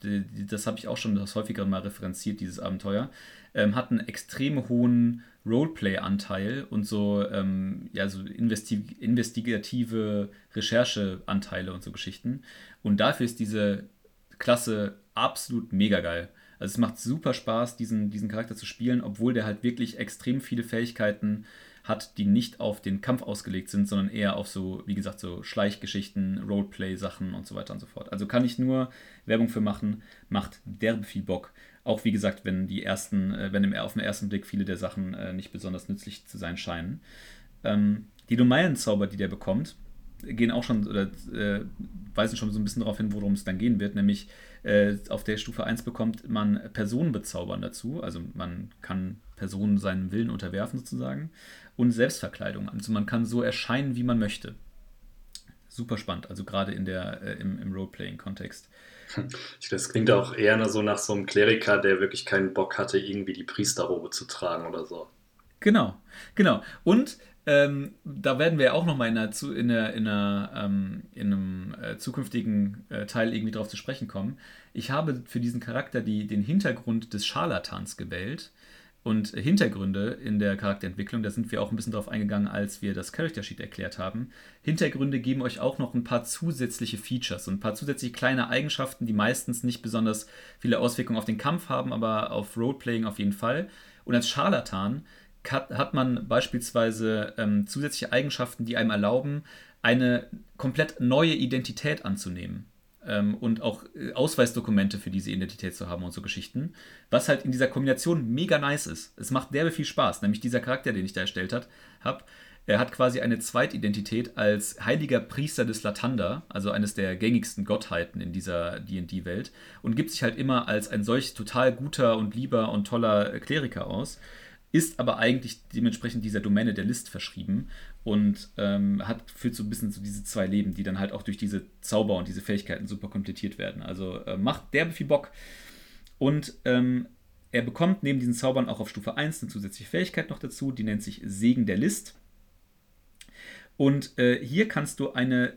Das habe ich auch schon das häufiger mal referenziert, dieses Abenteuer. Ähm, hat einen extrem hohen Roleplay-Anteil und so, ähm, ja, so investi investigative Rechercheanteile und so Geschichten. Und dafür ist diese Klasse absolut mega geil. Also es macht super Spaß, diesen, diesen Charakter zu spielen, obwohl der halt wirklich extrem viele Fähigkeiten hat, die nicht auf den Kampf ausgelegt sind, sondern eher auf so, wie gesagt, so Schleichgeschichten, Roleplay-Sachen und so weiter und so fort. Also kann ich nur Werbung für machen, macht derbe viel Bock. Auch wie gesagt, wenn die ersten, äh, wenn im, auf den ersten Blick viele der Sachen äh, nicht besonders nützlich zu sein scheinen. Ähm, die Domeinenzauber, die der bekommt, gehen auch schon oder äh, weisen schon so ein bisschen darauf hin, worum es dann gehen wird, nämlich äh, auf der Stufe 1 bekommt man Personen bezaubern dazu, also man kann Personen seinen Willen unterwerfen sozusagen und Selbstverkleidung, also man kann so erscheinen, wie man möchte. Super spannend, also gerade in der, äh, im, im Roleplaying-Kontext. Das klingt auch eher so nach so einem Kleriker, der wirklich keinen Bock hatte, irgendwie die Priesterrobe zu tragen oder so. Genau, genau. Und ähm, da werden wir auch nochmal in, einer, in, einer, in, einer, ähm, in einem äh, zukünftigen äh, Teil irgendwie drauf zu sprechen kommen. Ich habe für diesen Charakter die, den Hintergrund des Scharlatans gewählt. Und Hintergründe in der Charakterentwicklung, da sind wir auch ein bisschen drauf eingegangen, als wir das Character Sheet erklärt haben. Hintergründe geben euch auch noch ein paar zusätzliche Features und ein paar zusätzliche kleine Eigenschaften, die meistens nicht besonders viele Auswirkungen auf den Kampf haben, aber auf Roleplaying auf jeden Fall. Und als Scharlatan hat man beispielsweise ähm, zusätzliche Eigenschaften, die einem erlauben, eine komplett neue Identität anzunehmen ähm, und auch äh, Ausweisdokumente für diese Identität zu haben und so Geschichten. Was halt in dieser Kombination mega nice ist. Es macht derbe viel Spaß, nämlich dieser Charakter, den ich da erstellt habe, Er hat quasi eine Zweitidentität als heiliger Priester des Latanda, also eines der gängigsten Gottheiten in dieser D&D-Welt und gibt sich halt immer als ein solch total guter und lieber und toller Kleriker aus, ist aber eigentlich dementsprechend dieser Domäne der List verschrieben und ähm, hat führt so ein bisschen so diese zwei Leben, die dann halt auch durch diese Zauber und diese Fähigkeiten super komplettiert werden. Also äh, macht derbe viel Bock. Und ähm, er bekommt neben diesen Zaubern auch auf Stufe 1 eine zusätzliche Fähigkeit noch dazu, die nennt sich Segen der List. Und äh, hier kannst du eine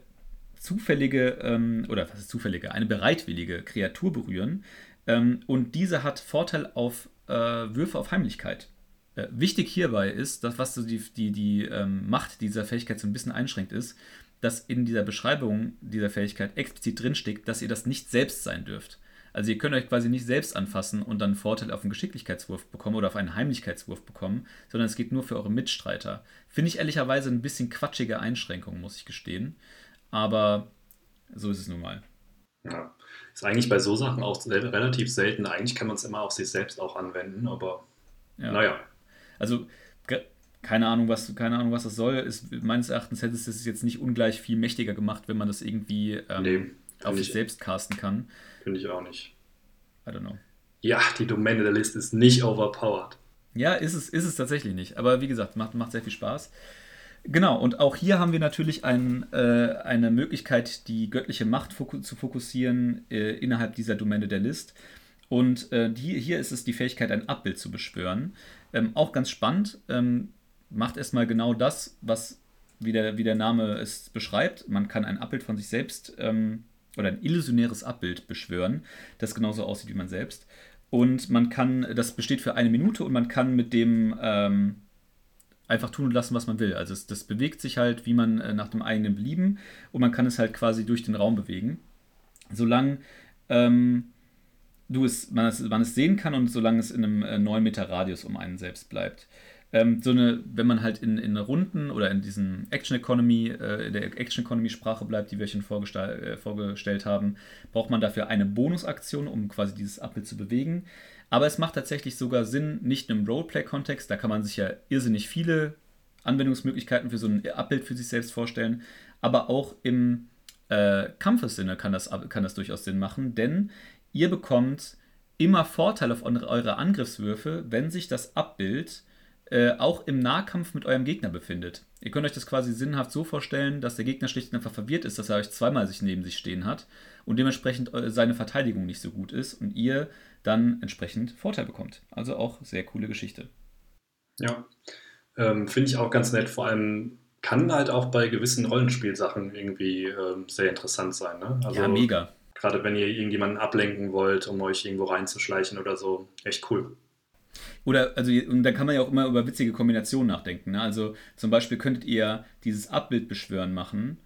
zufällige, ähm, oder was ist zufällige, eine bereitwillige Kreatur berühren. Ähm, und diese hat Vorteil auf äh, Würfe auf Heimlichkeit. Äh, wichtig hierbei ist, dass was so die, die, die ähm, Macht dieser Fähigkeit so ein bisschen einschränkt ist, dass in dieser Beschreibung dieser Fähigkeit explizit drinsteckt, dass ihr das nicht selbst sein dürft. Also ihr könnt euch quasi nicht selbst anfassen und dann Vorteil auf einen Geschicklichkeitswurf bekommen oder auf einen Heimlichkeitswurf bekommen, sondern es geht nur für eure Mitstreiter. Finde ich ehrlicherweise ein bisschen quatschige Einschränkung, muss ich gestehen. Aber so ist es nun mal. Ja. Ist eigentlich bei so Sachen auch relativ selten. Eigentlich kann man es immer auf sich selbst auch anwenden, aber ja. naja. Also keine Ahnung, was, keine Ahnung, was das soll. Ist, meines Erachtens hätte es das jetzt nicht ungleich viel mächtiger gemacht, wenn man das irgendwie ähm, nee, auf sich selbst casten kann. Finde ich auch nicht. I don't know. Ja, die Domäne der Liste ist nicht overpowered. Ja, ist es, ist es tatsächlich nicht. Aber wie gesagt, macht, macht sehr viel Spaß. Genau, und auch hier haben wir natürlich ein, äh, eine Möglichkeit, die göttliche Macht foku zu fokussieren äh, innerhalb dieser Domäne der List. Und äh, die, hier ist es die Fähigkeit, ein Abbild zu beschwören. Ähm, auch ganz spannend. Ähm, macht erstmal genau das, was wie der, wie der Name es beschreibt. Man kann ein Abbild von sich selbst ähm, oder ein illusionäres Abbild beschwören, das genauso aussieht wie man selbst. Und man kann, das besteht für eine Minute und man kann mit dem ähm, einfach tun und lassen, was man will. Also es, das bewegt sich halt, wie man äh, nach dem eigenen Belieben und man kann es halt quasi durch den Raum bewegen. Solange ähm, du es man, es, man es sehen kann und solange es in einem äh, 9 Meter Radius um einen selbst bleibt ähm, so eine, wenn man halt in, in Runden oder in diesen Action Economy, äh, in der Action Economy Sprache bleibt, die wir schon äh, vorgestellt haben, braucht man dafür eine Bonusaktion, um quasi dieses Abbild zu bewegen. Aber es macht tatsächlich sogar Sinn, nicht im Roleplay-Kontext, da kann man sich ja irrsinnig viele Anwendungsmöglichkeiten für so ein Abbild für sich selbst vorstellen, aber auch im äh, Kampfessinne kann das, kann das durchaus Sinn machen, denn ihr bekommt immer Vorteil auf eure Angriffswürfe, wenn sich das Abbild äh, auch im Nahkampf mit eurem Gegner befindet. Ihr könnt euch das quasi sinnhaft so vorstellen, dass der Gegner schlicht und einfach verwirrt ist, dass er euch zweimal sich neben sich stehen hat und dementsprechend äh, seine Verteidigung nicht so gut ist und ihr dann entsprechend Vorteil bekommt. Also auch sehr coole Geschichte. Ja, ähm, finde ich auch ganz nett. Vor allem kann halt auch bei gewissen Rollenspielsachen irgendwie ähm, sehr interessant sein. Ne? Also, ja, mega. Gerade wenn ihr irgendjemanden ablenken wollt, um euch irgendwo reinzuschleichen oder so. Echt cool. Oder, also, und da kann man ja auch immer über witzige Kombinationen nachdenken. Ne? Also, zum Beispiel könntet ihr dieses Abbild beschwören machen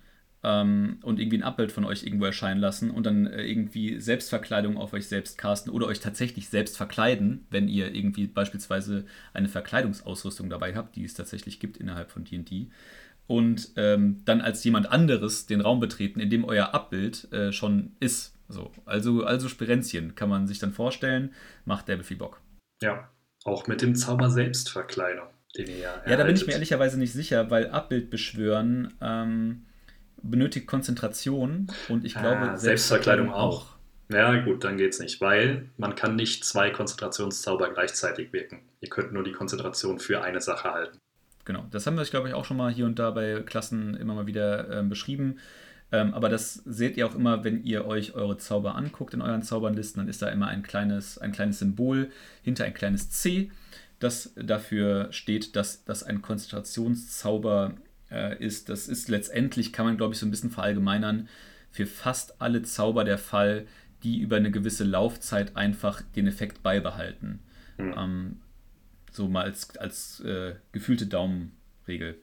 ähm, und irgendwie ein Abbild von euch irgendwo erscheinen lassen und dann äh, irgendwie Selbstverkleidung auf euch selbst casten oder euch tatsächlich selbst verkleiden, wenn ihr irgendwie beispielsweise eine Verkleidungsausrüstung dabei habt, die es tatsächlich gibt innerhalb von DD. Und ähm, dann als jemand anderes den Raum betreten, in dem euer Abbild äh, schon ist. So, also, also Spirenzchen kann man sich dann vorstellen, macht der viel Bock. Ja, auch mit dem Zauber Selbstverkleidung, den ihr ja Ja, da bin ich mir ehrlicherweise nicht sicher, weil Abbild beschwören ähm, benötigt Konzentration und ich glaube ah, Selbstverkleidung auch. Ja, gut, dann geht's nicht, weil man kann nicht zwei Konzentrationszauber gleichzeitig wirken. Ihr könnt nur die Konzentration für eine Sache halten. Genau, das haben wir, glaube ich, auch schon mal hier und da bei Klassen immer mal wieder äh, beschrieben. Ähm, aber das seht ihr auch immer, wenn ihr euch eure Zauber anguckt in euren Zaubernlisten, dann ist da immer ein kleines, ein kleines Symbol hinter ein kleines C, das dafür steht, dass das ein Konzentrationszauber äh, ist. Das ist letztendlich, kann man glaube ich so ein bisschen verallgemeinern, für fast alle Zauber der Fall, die über eine gewisse Laufzeit einfach den Effekt beibehalten. Mhm. Ähm, so mal als, als äh, gefühlte Daumenregel.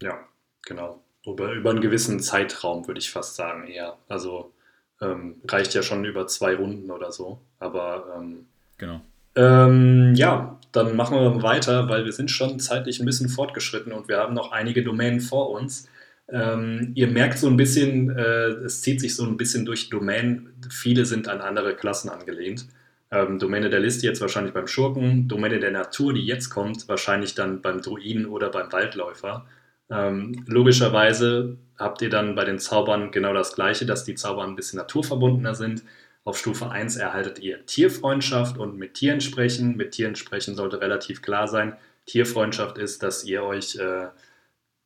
Ja, genau. Über, über einen gewissen Zeitraum, würde ich fast sagen, eher. Also ähm, reicht ja schon über zwei Runden oder so. Aber ähm, genau. Ähm, ja, dann machen wir weiter, weil wir sind schon zeitlich ein bisschen fortgeschritten und wir haben noch einige Domänen vor uns. Ähm, ihr merkt so ein bisschen, äh, es zieht sich so ein bisschen durch Domänen. Viele sind an andere Klassen angelehnt. Ähm, Domäne der Liste jetzt wahrscheinlich beim Schurken, Domäne der Natur, die jetzt kommt, wahrscheinlich dann beim Druiden oder beim Waldläufer. Ähm, logischerweise habt ihr dann bei den Zaubern genau das gleiche, dass die Zauber ein bisschen naturverbundener sind. Auf Stufe 1 erhaltet ihr Tierfreundschaft und mit Tieren sprechen. Mit Tieren sprechen sollte relativ klar sein. Tierfreundschaft ist, dass ihr euch, äh,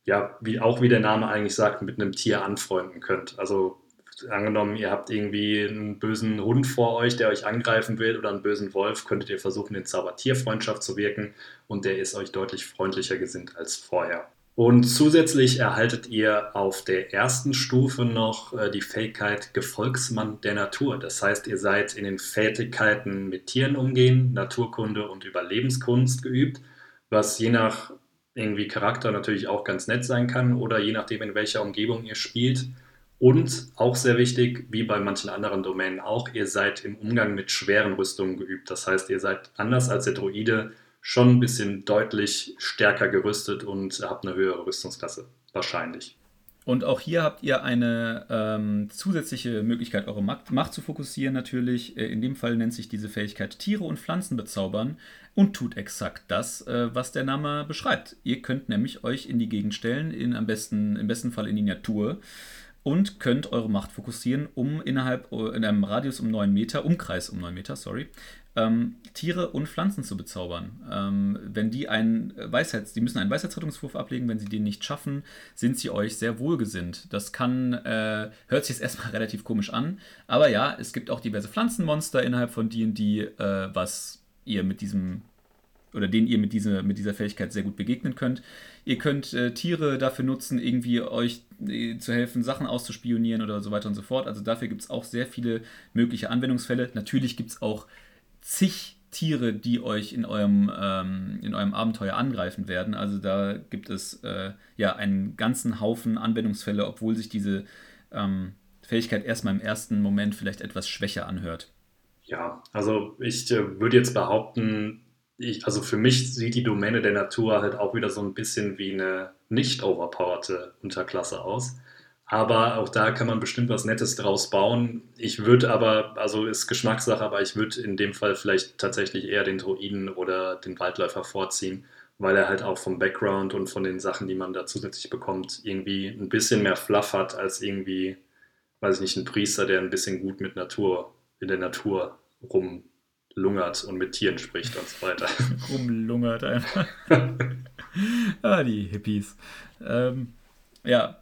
ja, wie auch wie der Name eigentlich sagt, mit einem Tier anfreunden könnt. Also angenommen, ihr habt irgendwie einen bösen Hund vor euch, der euch angreifen will oder einen bösen Wolf, könntet ihr versuchen, den Zauber Tierfreundschaft zu wirken und der ist euch deutlich freundlicher gesinnt als vorher. Und zusätzlich erhaltet ihr auf der ersten Stufe noch äh, die Fähigkeit Gefolgsmann der Natur. Das heißt, ihr seid in den Fähigkeiten mit Tieren umgehen, Naturkunde und Überlebenskunst geübt, was je nach irgendwie Charakter natürlich auch ganz nett sein kann oder je nachdem, in welcher Umgebung ihr spielt. Und auch sehr wichtig, wie bei manchen anderen Domänen auch, ihr seid im Umgang mit schweren Rüstungen geübt. Das heißt, ihr seid anders als der Druide schon ein bisschen deutlich stärker gerüstet und habt eine höhere Rüstungsklasse. Wahrscheinlich. Und auch hier habt ihr eine ähm, zusätzliche Möglichkeit, eure Macht, Macht, zu fokussieren natürlich. Äh, in dem Fall nennt sich diese Fähigkeit Tiere und Pflanzen bezaubern und tut exakt das, äh, was der Name beschreibt. Ihr könnt nämlich euch in die Gegend stellen, in, am besten, im besten Fall in die Natur und könnt eure Macht fokussieren, um innerhalb äh, in einem Radius um 9 Meter, Umkreis um 9 Meter, sorry, ähm, Tiere und Pflanzen zu bezaubern. Ähm, wenn die einen Weisheits, die müssen einen Weisheitsrettungswurf ablegen, wenn sie den nicht schaffen, sind sie euch sehr wohlgesinnt. Das kann, äh, hört sich jetzt erstmal relativ komisch an, aber ja, es gibt auch diverse Pflanzenmonster innerhalb von D&D, äh, was ihr mit diesem oder denen ihr mit, diese, mit dieser Fähigkeit sehr gut begegnen könnt. Ihr könnt äh, Tiere dafür nutzen, irgendwie euch äh, zu helfen, Sachen auszuspionieren oder so weiter und so fort. Also dafür gibt es auch sehr viele mögliche Anwendungsfälle. Natürlich gibt es auch zig Tiere, die euch in eurem, ähm, in eurem Abenteuer angreifen werden. Also da gibt es äh, ja einen ganzen Haufen Anwendungsfälle, obwohl sich diese ähm, Fähigkeit erstmal im ersten Moment vielleicht etwas schwächer anhört. Ja, also ich äh, würde jetzt behaupten, ich, also für mich sieht die Domäne der Natur halt auch wieder so ein bisschen wie eine nicht overpowerte Unterklasse aus. Aber auch da kann man bestimmt was Nettes draus bauen. Ich würde aber, also ist Geschmackssache, aber ich würde in dem Fall vielleicht tatsächlich eher den Druiden oder den Waldläufer vorziehen, weil er halt auch vom Background und von den Sachen, die man da zusätzlich bekommt, irgendwie ein bisschen mehr Fluff hat als irgendwie, weiß ich nicht, ein Priester, der ein bisschen gut mit Natur, in der Natur rumlungert und mit Tieren spricht und so weiter. rumlungert einfach. ah, die Hippies. Ähm, ja,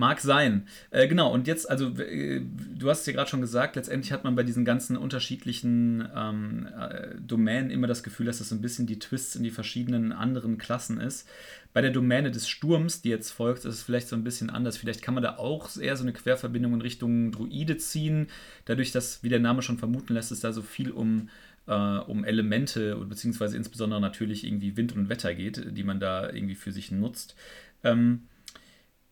Mag sein. Äh, genau, und jetzt, also äh, du hast es ja gerade schon gesagt, letztendlich hat man bei diesen ganzen unterschiedlichen ähm, äh, Domänen immer das Gefühl, dass das so ein bisschen die Twists in die verschiedenen anderen Klassen ist. Bei der Domäne des Sturms, die jetzt folgt, ist es vielleicht so ein bisschen anders. Vielleicht kann man da auch eher so eine Querverbindung in Richtung Druide ziehen. Dadurch, dass, wie der Name schon vermuten lässt, es da so viel um äh, um Elemente beziehungsweise insbesondere natürlich irgendwie Wind und Wetter geht, die man da irgendwie für sich nutzt. Ähm,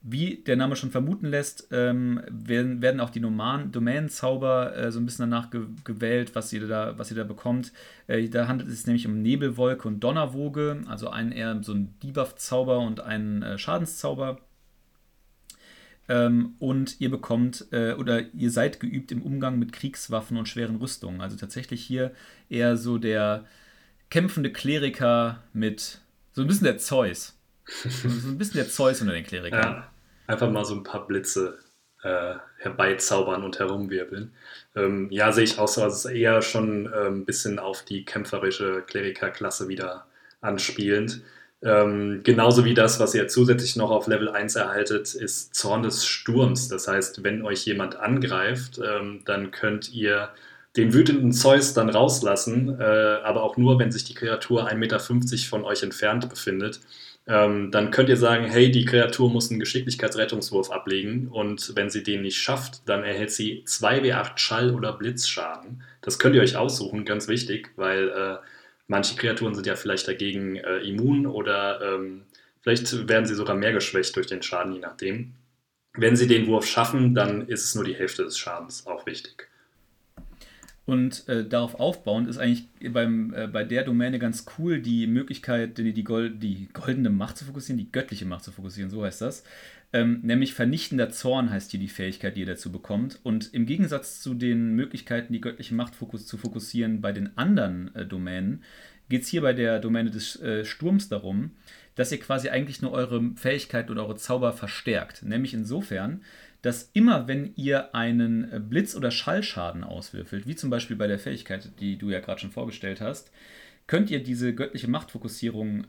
wie der Name schon vermuten lässt, ähm, werden, werden, auch die Domänenzauber äh, so ein bisschen danach ge gewählt, was ihr da, was ihr da bekommt. Äh, da handelt es sich nämlich um Nebelwolke und Donnerwoge, also einen eher so ein Debuff-Zauber und einen äh, Schadenszauber. Ähm, und ihr bekommt äh, oder ihr seid geübt im Umgang mit Kriegswaffen und schweren Rüstungen. Also tatsächlich hier eher so der kämpfende Kleriker mit so ein bisschen der Zeus. So ein bisschen der Zeus unter den Klerikern. Ja, einfach mal so ein paar Blitze äh, herbeizaubern und herumwirbeln. Ähm, ja, sehe ich auch so. Also eher schon äh, ein bisschen auf die kämpferische Klerikerklasse wieder anspielend. Ähm, genauso wie das, was ihr zusätzlich noch auf Level 1 erhaltet, ist Zorn des Sturms. Das heißt, wenn euch jemand angreift, ähm, dann könnt ihr den wütenden Zeus dann rauslassen, äh, aber auch nur, wenn sich die Kreatur 1,50 Meter von euch entfernt befindet ähm, dann könnt ihr sagen, hey, die Kreatur muss einen Geschicklichkeitsrettungswurf ablegen und wenn sie den nicht schafft, dann erhält sie 2w8 Schall- oder Blitzschaden. Das könnt ihr euch aussuchen, ganz wichtig, weil äh, manche Kreaturen sind ja vielleicht dagegen äh, immun oder ähm, vielleicht werden sie sogar mehr geschwächt durch den Schaden, je nachdem. Wenn sie den Wurf schaffen, dann ist es nur die Hälfte des Schadens, auch wichtig. Und äh, darauf aufbauend ist eigentlich beim, äh, bei der Domäne ganz cool die Möglichkeit, die, die, Gold, die, goldene Macht zu fokussieren, die göttliche Macht zu fokussieren, so heißt das. Ähm, nämlich vernichtender Zorn heißt hier die Fähigkeit, die ihr dazu bekommt. Und im Gegensatz zu den Möglichkeiten, die göttliche Macht fokus zu fokussieren bei den anderen äh, Domänen, geht es hier bei der Domäne des äh, Sturms darum, dass ihr quasi eigentlich nur eure Fähigkeiten oder eure Zauber verstärkt. Nämlich insofern, dass immer wenn ihr einen äh, Blitz- oder Schallschaden auswürfelt, wie zum Beispiel bei der Fähigkeit, die du ja gerade schon vorgestellt hast, könnt ihr diese göttliche Machtfokussierung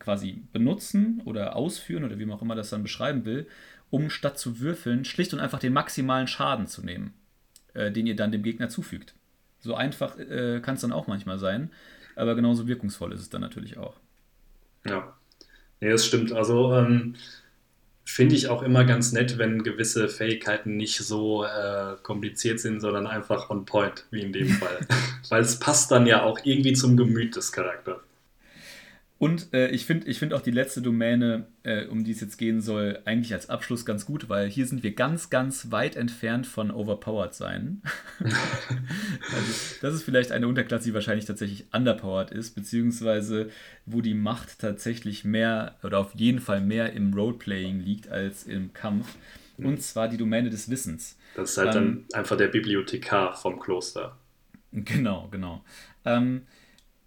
quasi benutzen oder ausführen oder wie man auch immer das dann beschreiben will, um statt zu würfeln schlicht und einfach den maximalen Schaden zu nehmen, äh, den ihr dann dem Gegner zufügt. So einfach äh, kann es dann auch manchmal sein, aber genauso wirkungsvoll ist es dann natürlich auch. Ja, nee, das stimmt. Also ähm, finde ich auch immer ganz nett, wenn gewisse Fähigkeiten nicht so äh, kompliziert sind, sondern einfach on point, wie in dem Fall. Weil es passt dann ja auch irgendwie zum Gemüt des Charakters. Und äh, ich finde ich find auch die letzte Domäne, äh, um die es jetzt gehen soll, eigentlich als Abschluss ganz gut, weil hier sind wir ganz, ganz weit entfernt von overpowered sein. also, das ist vielleicht eine Unterklasse, die wahrscheinlich tatsächlich underpowered ist, beziehungsweise wo die Macht tatsächlich mehr oder auf jeden Fall mehr im Roleplaying liegt als im Kampf. Und zwar die Domäne des Wissens. Das ist halt ähm, dann einfach der Bibliothekar vom Kloster. Genau, genau. Ähm,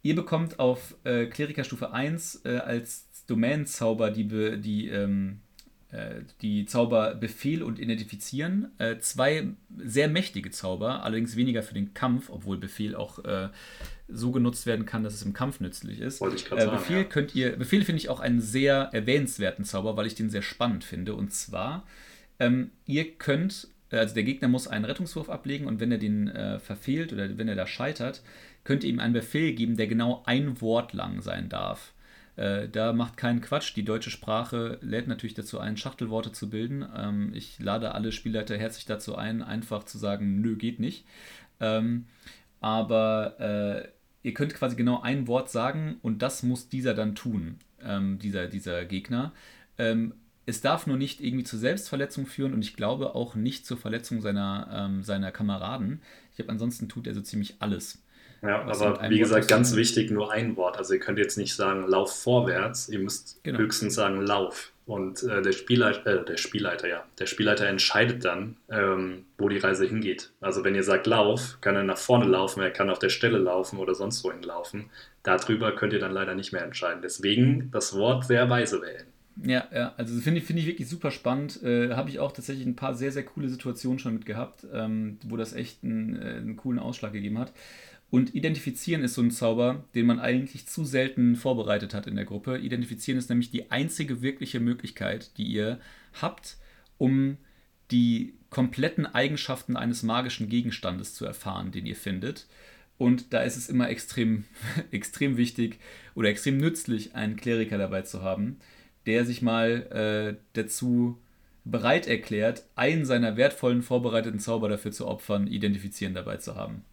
Ihr bekommt auf äh, Klerikerstufe 1 äh, als Domänenzauber die, die, ähm, äh, die Zauber Befehl und Identifizieren. Äh, zwei sehr mächtige Zauber, allerdings weniger für den Kampf, obwohl Befehl auch äh, so genutzt werden kann, dass es im Kampf nützlich ist. Wollte ich gerade äh, sagen. Befehl ja. könnt ihr, Befehl finde ich auch einen sehr erwähnenswerten Zauber, weil ich den sehr spannend finde. Und zwar, ähm, ihr könnt, also der Gegner muss einen Rettungswurf ablegen und wenn er den verfehlt oder wenn er da scheitert, könnt ihr ihm einen Befehl geben, der genau ein Wort lang sein darf. Äh, da macht keinen Quatsch. Die deutsche Sprache lädt natürlich dazu ein, Schachtelworte zu bilden. Ähm, ich lade alle Spielleiter herzlich dazu ein, einfach zu sagen, nö, geht nicht. Ähm, aber äh, ihr könnt quasi genau ein Wort sagen und das muss dieser dann tun, ähm, dieser, dieser Gegner. Ähm, es darf nur nicht irgendwie zur Selbstverletzung führen und ich glaube auch nicht zur Verletzung seiner, ähm, seiner Kameraden. Ich glaube, ansonsten tut er so ziemlich alles. Ja, aber wie gesagt, ganz wichtig, nur ein Wort. Also ihr könnt jetzt nicht sagen, lauf vorwärts, ihr müsst genau. höchstens sagen, lauf. Und äh, der, Spielleiter, äh, der Spielleiter, ja, der Spielleiter entscheidet dann, ähm, wo die Reise hingeht. Also wenn ihr sagt, lauf, kann er nach vorne laufen, er kann auf der Stelle laufen oder sonst wohin laufen. Darüber könnt ihr dann leider nicht mehr entscheiden. Deswegen das Wort wer weise wählen. Ja, ja, also finde ich, find ich wirklich super spannend. Äh, Habe ich auch tatsächlich ein paar sehr, sehr coole Situationen schon mit gehabt, ähm, wo das echt einen, äh, einen coolen Ausschlag gegeben hat. Und Identifizieren ist so ein Zauber, den man eigentlich zu selten vorbereitet hat in der Gruppe. Identifizieren ist nämlich die einzige wirkliche Möglichkeit, die ihr habt, um die kompletten Eigenschaften eines magischen Gegenstandes zu erfahren, den ihr findet. Und da ist es immer extrem, extrem wichtig oder extrem nützlich, einen Kleriker dabei zu haben, der sich mal äh, dazu bereit erklärt, einen seiner wertvollen vorbereiteten Zauber dafür zu opfern, Identifizieren dabei zu haben.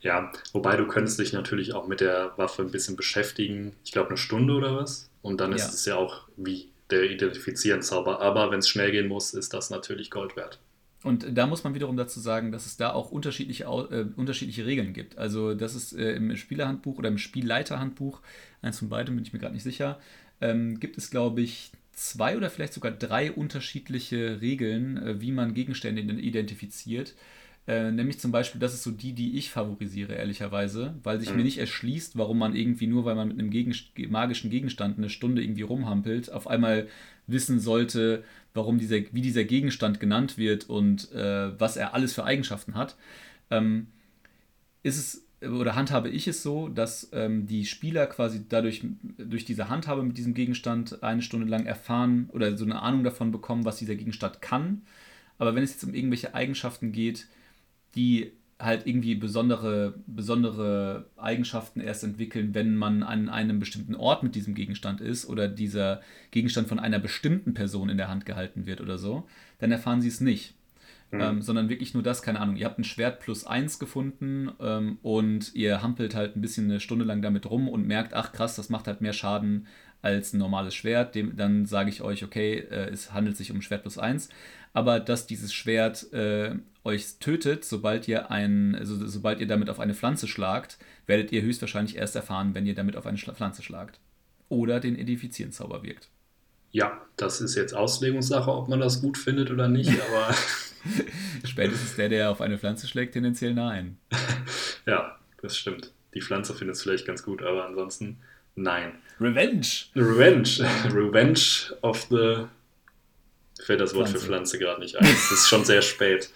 Ja, wobei du könntest dich natürlich auch mit der Waffe ein bisschen beschäftigen. Ich glaube eine Stunde oder was. Und dann ist ja. es ja auch wie der Identifizieren-Zauber. Aber wenn es schnell gehen muss, ist das natürlich Gold wert. Und da muss man wiederum dazu sagen, dass es da auch unterschiedliche, äh, unterschiedliche Regeln gibt. Also das ist äh, im Spielerhandbuch oder im Spielleiterhandbuch, eins von beiden bin ich mir gerade nicht sicher, ähm, gibt es, glaube ich, zwei oder vielleicht sogar drei unterschiedliche Regeln, äh, wie man Gegenstände identifiziert. Äh, nämlich zum Beispiel, das ist so die, die ich favorisiere, ehrlicherweise, weil sich mhm. mir nicht erschließt, warum man irgendwie nur, weil man mit einem Gegen magischen Gegenstand eine Stunde irgendwie rumhampelt, auf einmal wissen sollte, warum dieser, wie dieser Gegenstand genannt wird und äh, was er alles für Eigenschaften hat. Ähm, ist es oder handhabe ich es so, dass ähm, die Spieler quasi dadurch durch diese Handhabe mit diesem Gegenstand eine Stunde lang erfahren oder so eine Ahnung davon bekommen, was dieser Gegenstand kann. Aber wenn es jetzt um irgendwelche Eigenschaften geht, die halt irgendwie besondere, besondere Eigenschaften erst entwickeln, wenn man an einem bestimmten Ort mit diesem Gegenstand ist oder dieser Gegenstand von einer bestimmten Person in der Hand gehalten wird oder so, dann erfahren sie es nicht. Mhm. Ähm, sondern wirklich nur das, keine Ahnung, ihr habt ein Schwert plus eins gefunden ähm, und ihr hampelt halt ein bisschen eine Stunde lang damit rum und merkt, ach krass, das macht halt mehr Schaden als ein normales Schwert. Dem, dann sage ich euch, okay, äh, es handelt sich um Schwert plus eins. Aber dass dieses Schwert äh, euch tötet, sobald ihr ein, also sobald ihr damit auf eine Pflanze schlagt, werdet ihr höchstwahrscheinlich erst erfahren, wenn ihr damit auf eine Pflanze schlagt. Oder den Edifizieren-Zauber wirkt. Ja, das ist jetzt Auslegungssache, ob man das gut findet oder nicht, aber. Spätestens der, der auf eine Pflanze schlägt, tendenziell nein. ja, das stimmt. Die Pflanze findet es vielleicht ganz gut, aber ansonsten Nein. Revenge. Revenge. Revenge of the. Fällt das Wort Pflanze. für Pflanze gerade nicht ein. Es ist schon sehr spät.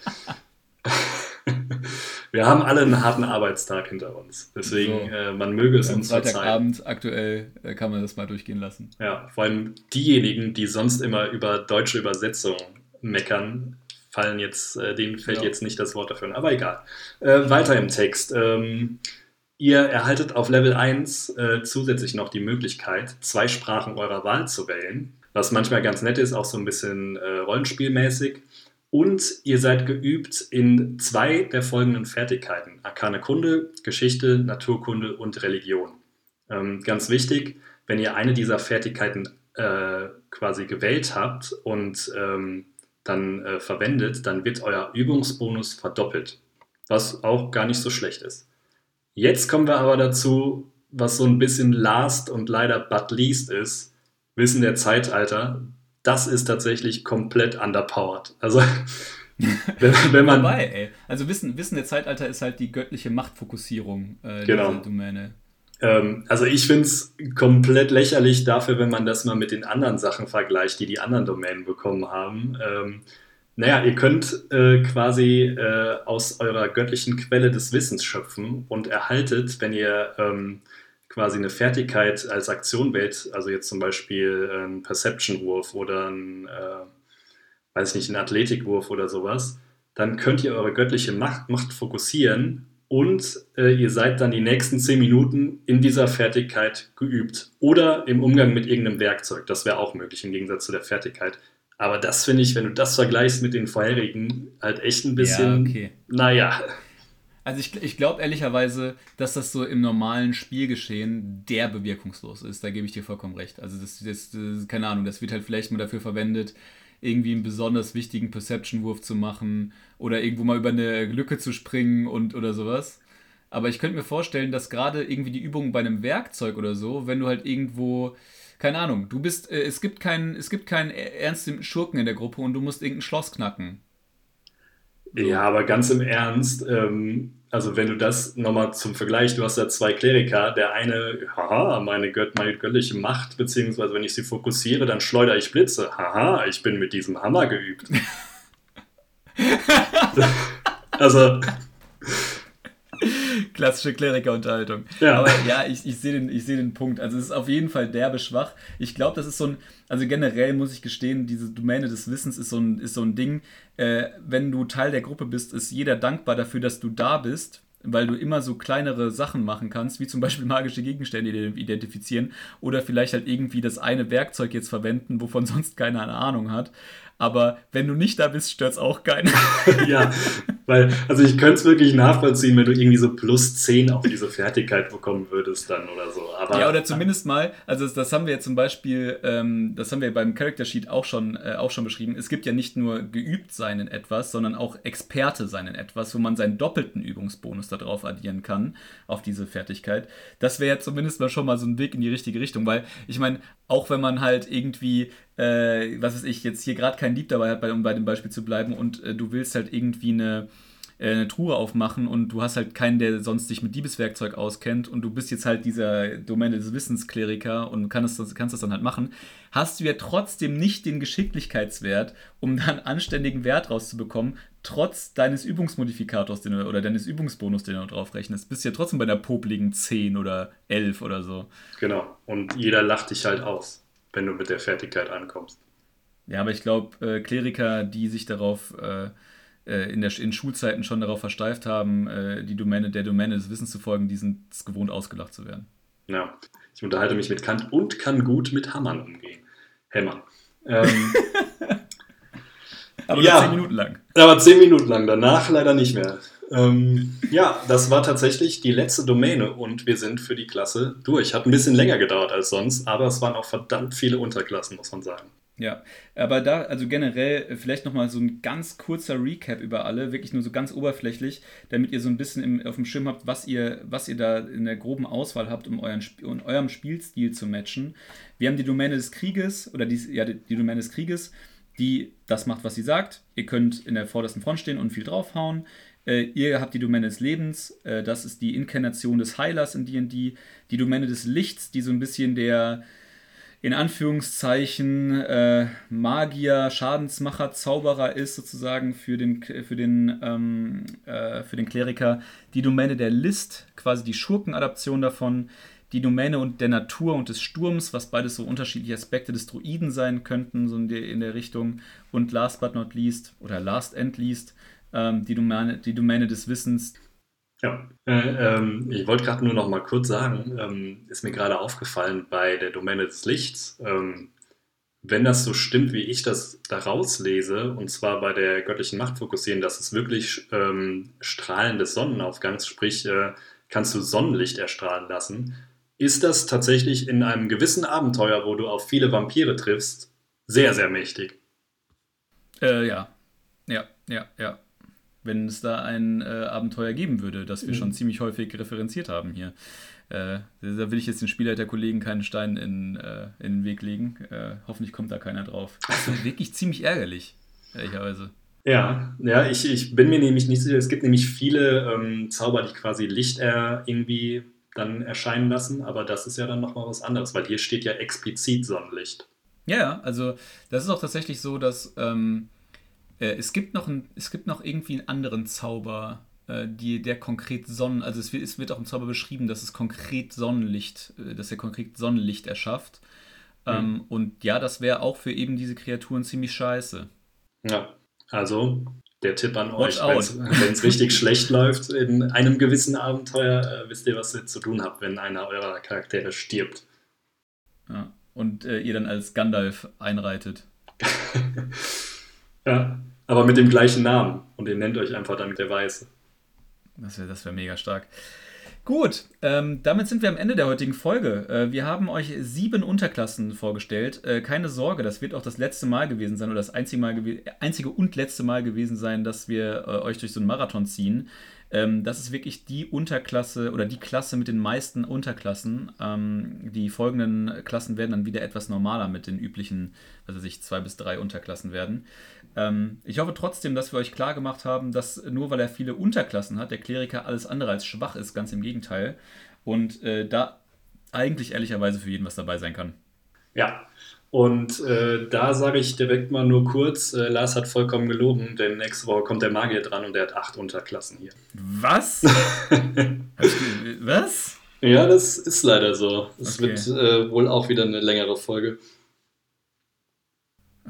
Wir haben alle einen harten Arbeitstag hinter uns. Deswegen, so. äh, man möge es uns verzeihen. Freitagabend aktuell äh, kann man das mal durchgehen lassen. Ja, vor allem diejenigen, die sonst immer über deutsche Übersetzungen meckern, fallen jetzt, äh, denen fällt ja. jetzt nicht das Wort dafür. Aber egal. Äh, weiter im Text. Ähm, ihr erhaltet auf Level 1 äh, zusätzlich noch die Möglichkeit, zwei Sprachen eurer Wahl zu wählen. Was manchmal ganz nett ist, auch so ein bisschen äh, rollenspielmäßig. Und ihr seid geübt in zwei der folgenden Fertigkeiten. Arkane Kunde, Geschichte, Naturkunde und Religion. Ähm, ganz wichtig, wenn ihr eine dieser Fertigkeiten äh, quasi gewählt habt und ähm, dann äh, verwendet, dann wird euer Übungsbonus verdoppelt. Was auch gar nicht so schlecht ist. Jetzt kommen wir aber dazu, was so ein bisschen last und leider but least ist. Wissen der Zeitalter das ist tatsächlich komplett underpowered. Also wenn, wenn man. Wobei, ey. Also Wissen, Wissen der Zeitalter ist halt die göttliche Machtfokussierung äh, genau. dieser Domäne. Ähm, also ich finde es komplett lächerlich dafür, wenn man das mal mit den anderen Sachen vergleicht, die die anderen Domänen bekommen haben. Ähm, naja, ihr könnt äh, quasi äh, aus eurer göttlichen Quelle des Wissens schöpfen und erhaltet, wenn ihr ähm, quasi eine Fertigkeit als Aktion wählt, also jetzt zum Beispiel ein Perception-Wurf oder ein, äh, weiß nicht, ein Athletikwurf oder sowas, dann könnt ihr eure göttliche Macht, Macht fokussieren und äh, ihr seid dann die nächsten zehn Minuten in dieser Fertigkeit geübt. Oder im Umgang mit irgendeinem Werkzeug. Das wäre auch möglich im Gegensatz zu der Fertigkeit. Aber das finde ich, wenn du das vergleichst mit den vorherigen, halt echt ein bisschen, ja, okay. naja. Also ich, ich glaube ehrlicherweise, dass das so im normalen Spielgeschehen der bewirkungslos ist. Da gebe ich dir vollkommen recht. Also das, das, das, keine Ahnung, das wird halt vielleicht mal dafür verwendet, irgendwie einen besonders wichtigen Perception-Wurf zu machen oder irgendwo mal über eine Lücke zu springen und oder sowas. Aber ich könnte mir vorstellen, dass gerade irgendwie die Übungen bei einem Werkzeug oder so, wenn du halt irgendwo, keine Ahnung, du bist, äh, es gibt keinen, es gibt keinen ernsten Schurken in der Gruppe und du musst irgendein Schloss knacken. Ja, aber ganz im Ernst, ähm, also wenn du das nochmal zum Vergleich, du hast ja zwei Kleriker, der eine, haha, meine, Gött, meine göttliche Macht, beziehungsweise wenn ich sie fokussiere, dann schleudere ich Blitze. Haha, ich bin mit diesem Hammer geübt. also. Klassische Klerikerunterhaltung. Ja. Aber ja, ich, ich sehe den, seh den Punkt. Also es ist auf jeden Fall derbe schwach. Ich glaube, das ist so ein, also generell muss ich gestehen, diese Domäne des Wissens ist so ein, ist so ein Ding. Äh, wenn du Teil der Gruppe bist, ist jeder dankbar dafür, dass du da bist weil du immer so kleinere Sachen machen kannst, wie zum Beispiel magische Gegenstände identifizieren oder vielleicht halt irgendwie das eine Werkzeug jetzt verwenden, wovon sonst keiner eine Ahnung hat. Aber wenn du nicht da bist, stört es auch keinen. ja, weil, also ich könnte es wirklich nachvollziehen, wenn du irgendwie so plus 10 auf diese Fertigkeit bekommen würdest dann oder so. Aber, ja, oder zumindest mal, also das, haben wir zum Beispiel, ähm, das haben wir beim Character Sheet auch schon, äh, auch schon beschrieben. Es gibt ja nicht nur geübt sein in etwas, sondern auch Experte sein in etwas, wo man seinen doppelten Übungsbonus darauf addieren kann, auf diese Fertigkeit. Das wäre ja zumindest mal schon mal so ein Weg in die richtige Richtung, weil ich meine, auch wenn man halt irgendwie äh, was weiß ich, jetzt hier gerade kein Dieb dabei hat, um bei dem Beispiel zu bleiben, und äh, du willst halt irgendwie eine, äh, eine Truhe aufmachen und du hast halt keinen, der sonst sich mit Diebeswerkzeug auskennt und du bist jetzt halt dieser Domäne des Wissenskleriker und kannst das, kannst das dann halt machen, hast du ja trotzdem nicht den Geschicklichkeitswert, um dann anständigen Wert rauszubekommen, trotz deines Übungsmodifikators den du, oder deines Übungsbonus, den du drauf rechnest. Bist ja trotzdem bei einer popligen 10 oder 11 oder so. Genau, und jeder lacht dich halt aus wenn du mit der Fertigkeit ankommst. Ja, aber ich glaube, äh, Kleriker, die sich darauf äh, äh, in, der, in Schulzeiten schon darauf versteift haben, äh, die Domäne der Domäne des Wissens zu folgen, die sind es gewohnt, ausgelacht zu werden. Ja, ich unterhalte mich mit Kant und kann gut mit Hammern umgehen. Hämmern. Ähm, aber ja, zehn Minuten lang. Aber zehn Minuten lang, danach leider nicht mehr. Ähm, ja, das war tatsächlich die letzte Domäne und wir sind für die Klasse durch. Hat ein bisschen länger gedauert als sonst, aber es waren auch verdammt viele Unterklassen, muss man sagen. Ja, aber da, also generell äh, vielleicht nochmal so ein ganz kurzer Recap über alle, wirklich nur so ganz oberflächlich, damit ihr so ein bisschen im, auf dem Schirm habt, was ihr, was ihr da in der groben Auswahl habt, um euren, um eurem Spielstil zu matchen. Wir haben die Domäne des Krieges, oder die, ja, die, die Domäne des Krieges, die das macht, was sie sagt. Ihr könnt in der vordersten Front stehen und viel draufhauen. Äh, ihr habt die Domäne des Lebens, äh, das ist die Inkarnation des Heilers in D&D. Die Domäne des Lichts, die so ein bisschen der in Anführungszeichen äh, Magier, Schadensmacher, Zauberer ist sozusagen für den, für, den, ähm, äh, für den Kleriker. Die Domäne der List, quasi die Schurkenadaption davon. Die Domäne und der Natur und des Sturms, was beides so unterschiedliche Aspekte des Druiden sein könnten, so in der, in der Richtung. Und last but not least, oder last and least, ähm, die, Domäne, die Domäne des Wissens, ja, äh, ähm, ich wollte gerade nur noch mal kurz sagen, ähm, ist mir gerade aufgefallen bei der Domäne des Lichts, ähm, wenn das so stimmt, wie ich das daraus lese, und zwar bei der göttlichen Macht fokussieren, dass es wirklich ähm, Strahlen des Sonnenaufgangs, sprich, äh, kannst du Sonnenlicht erstrahlen lassen, ist das tatsächlich in einem gewissen Abenteuer, wo du auf viele Vampire triffst, sehr, sehr mächtig. Äh, ja. Ja, ja, ja wenn es da ein äh, Abenteuer geben würde, das wir mhm. schon ziemlich häufig referenziert haben hier. Äh, da will ich jetzt den Spielleiterkollegen keinen Stein in, äh, in den Weg legen. Äh, hoffentlich kommt da keiner drauf. Das ist wirklich ziemlich ärgerlich, ehrlicherweise. Ja, ja, ich, ich bin mir nämlich nicht sicher. Es gibt nämlich viele ähm, Zauber, die quasi Licht äh, irgendwie dann erscheinen lassen, aber das ist ja dann nochmal was anderes, weil hier steht ja explizit Sonnenlicht. Ja, also das ist auch tatsächlich so, dass ähm, äh, es, gibt noch ein, es gibt noch irgendwie einen anderen Zauber, äh, die, der konkret Sonnen, also es wird, es wird auch im Zauber beschrieben, dass es konkret Sonnenlicht, äh, dass er konkret Sonnenlicht erschafft. Mhm. Ähm, und ja, das wäre auch für eben diese Kreaturen ziemlich scheiße. Ja, also der Tipp an euch, wenn es richtig schlecht läuft in einem gewissen Abenteuer, äh, wisst ihr, was ihr zu tun habt, wenn einer eurer Charaktere stirbt. Ja, und äh, ihr dann als Gandalf einreitet. ja, aber mit dem gleichen Namen. Und ihr nennt euch einfach dann der Weiße. Das wäre das wär mega stark. Gut, ähm, damit sind wir am Ende der heutigen Folge. Äh, wir haben euch sieben Unterklassen vorgestellt. Äh, keine Sorge, das wird auch das letzte Mal gewesen sein oder das einzige, Mal einzige und letzte Mal gewesen sein, dass wir äh, euch durch so einen Marathon ziehen. Ähm, das ist wirklich die Unterklasse oder die Klasse mit den meisten Unterklassen. Ähm, die folgenden Klassen werden dann wieder etwas normaler mit den üblichen, also sich zwei bis drei Unterklassen werden. Ähm, ich hoffe trotzdem, dass wir euch klar gemacht haben, dass nur weil er viele Unterklassen hat, der Kleriker alles andere als schwach ist, ganz im Gegenteil. Und äh, da eigentlich ehrlicherweise für jeden was dabei sein kann. Ja, und äh, da sage ich direkt mal nur kurz, äh, Lars hat vollkommen gelogen, denn nächste Woche kommt der Magier dran und der hat acht Unterklassen hier. Was? Was? Ja, das ist leider so. Es okay. wird äh, wohl auch wieder eine längere Folge.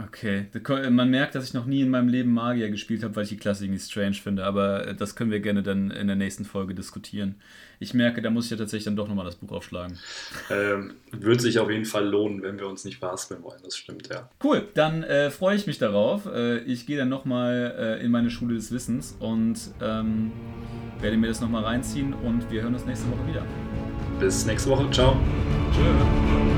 Okay, man merkt, dass ich noch nie in meinem Leben Magier gespielt habe, weil ich die Klasse irgendwie strange finde, aber äh, das können wir gerne dann in der nächsten Folge diskutieren. Ich merke, da muss ich ja tatsächlich dann doch nochmal das Buch aufschlagen. Ähm, wird sich auf jeden Fall lohnen, wenn wir uns nicht verhaspeln wollen, das stimmt, ja. Cool, dann äh, freue ich mich darauf. Äh, ich gehe dann nochmal äh, in meine Schule des Wissens und ähm, werde mir das nochmal reinziehen und wir hören uns nächste Woche wieder. Bis nächste Woche, ciao. Tschüss.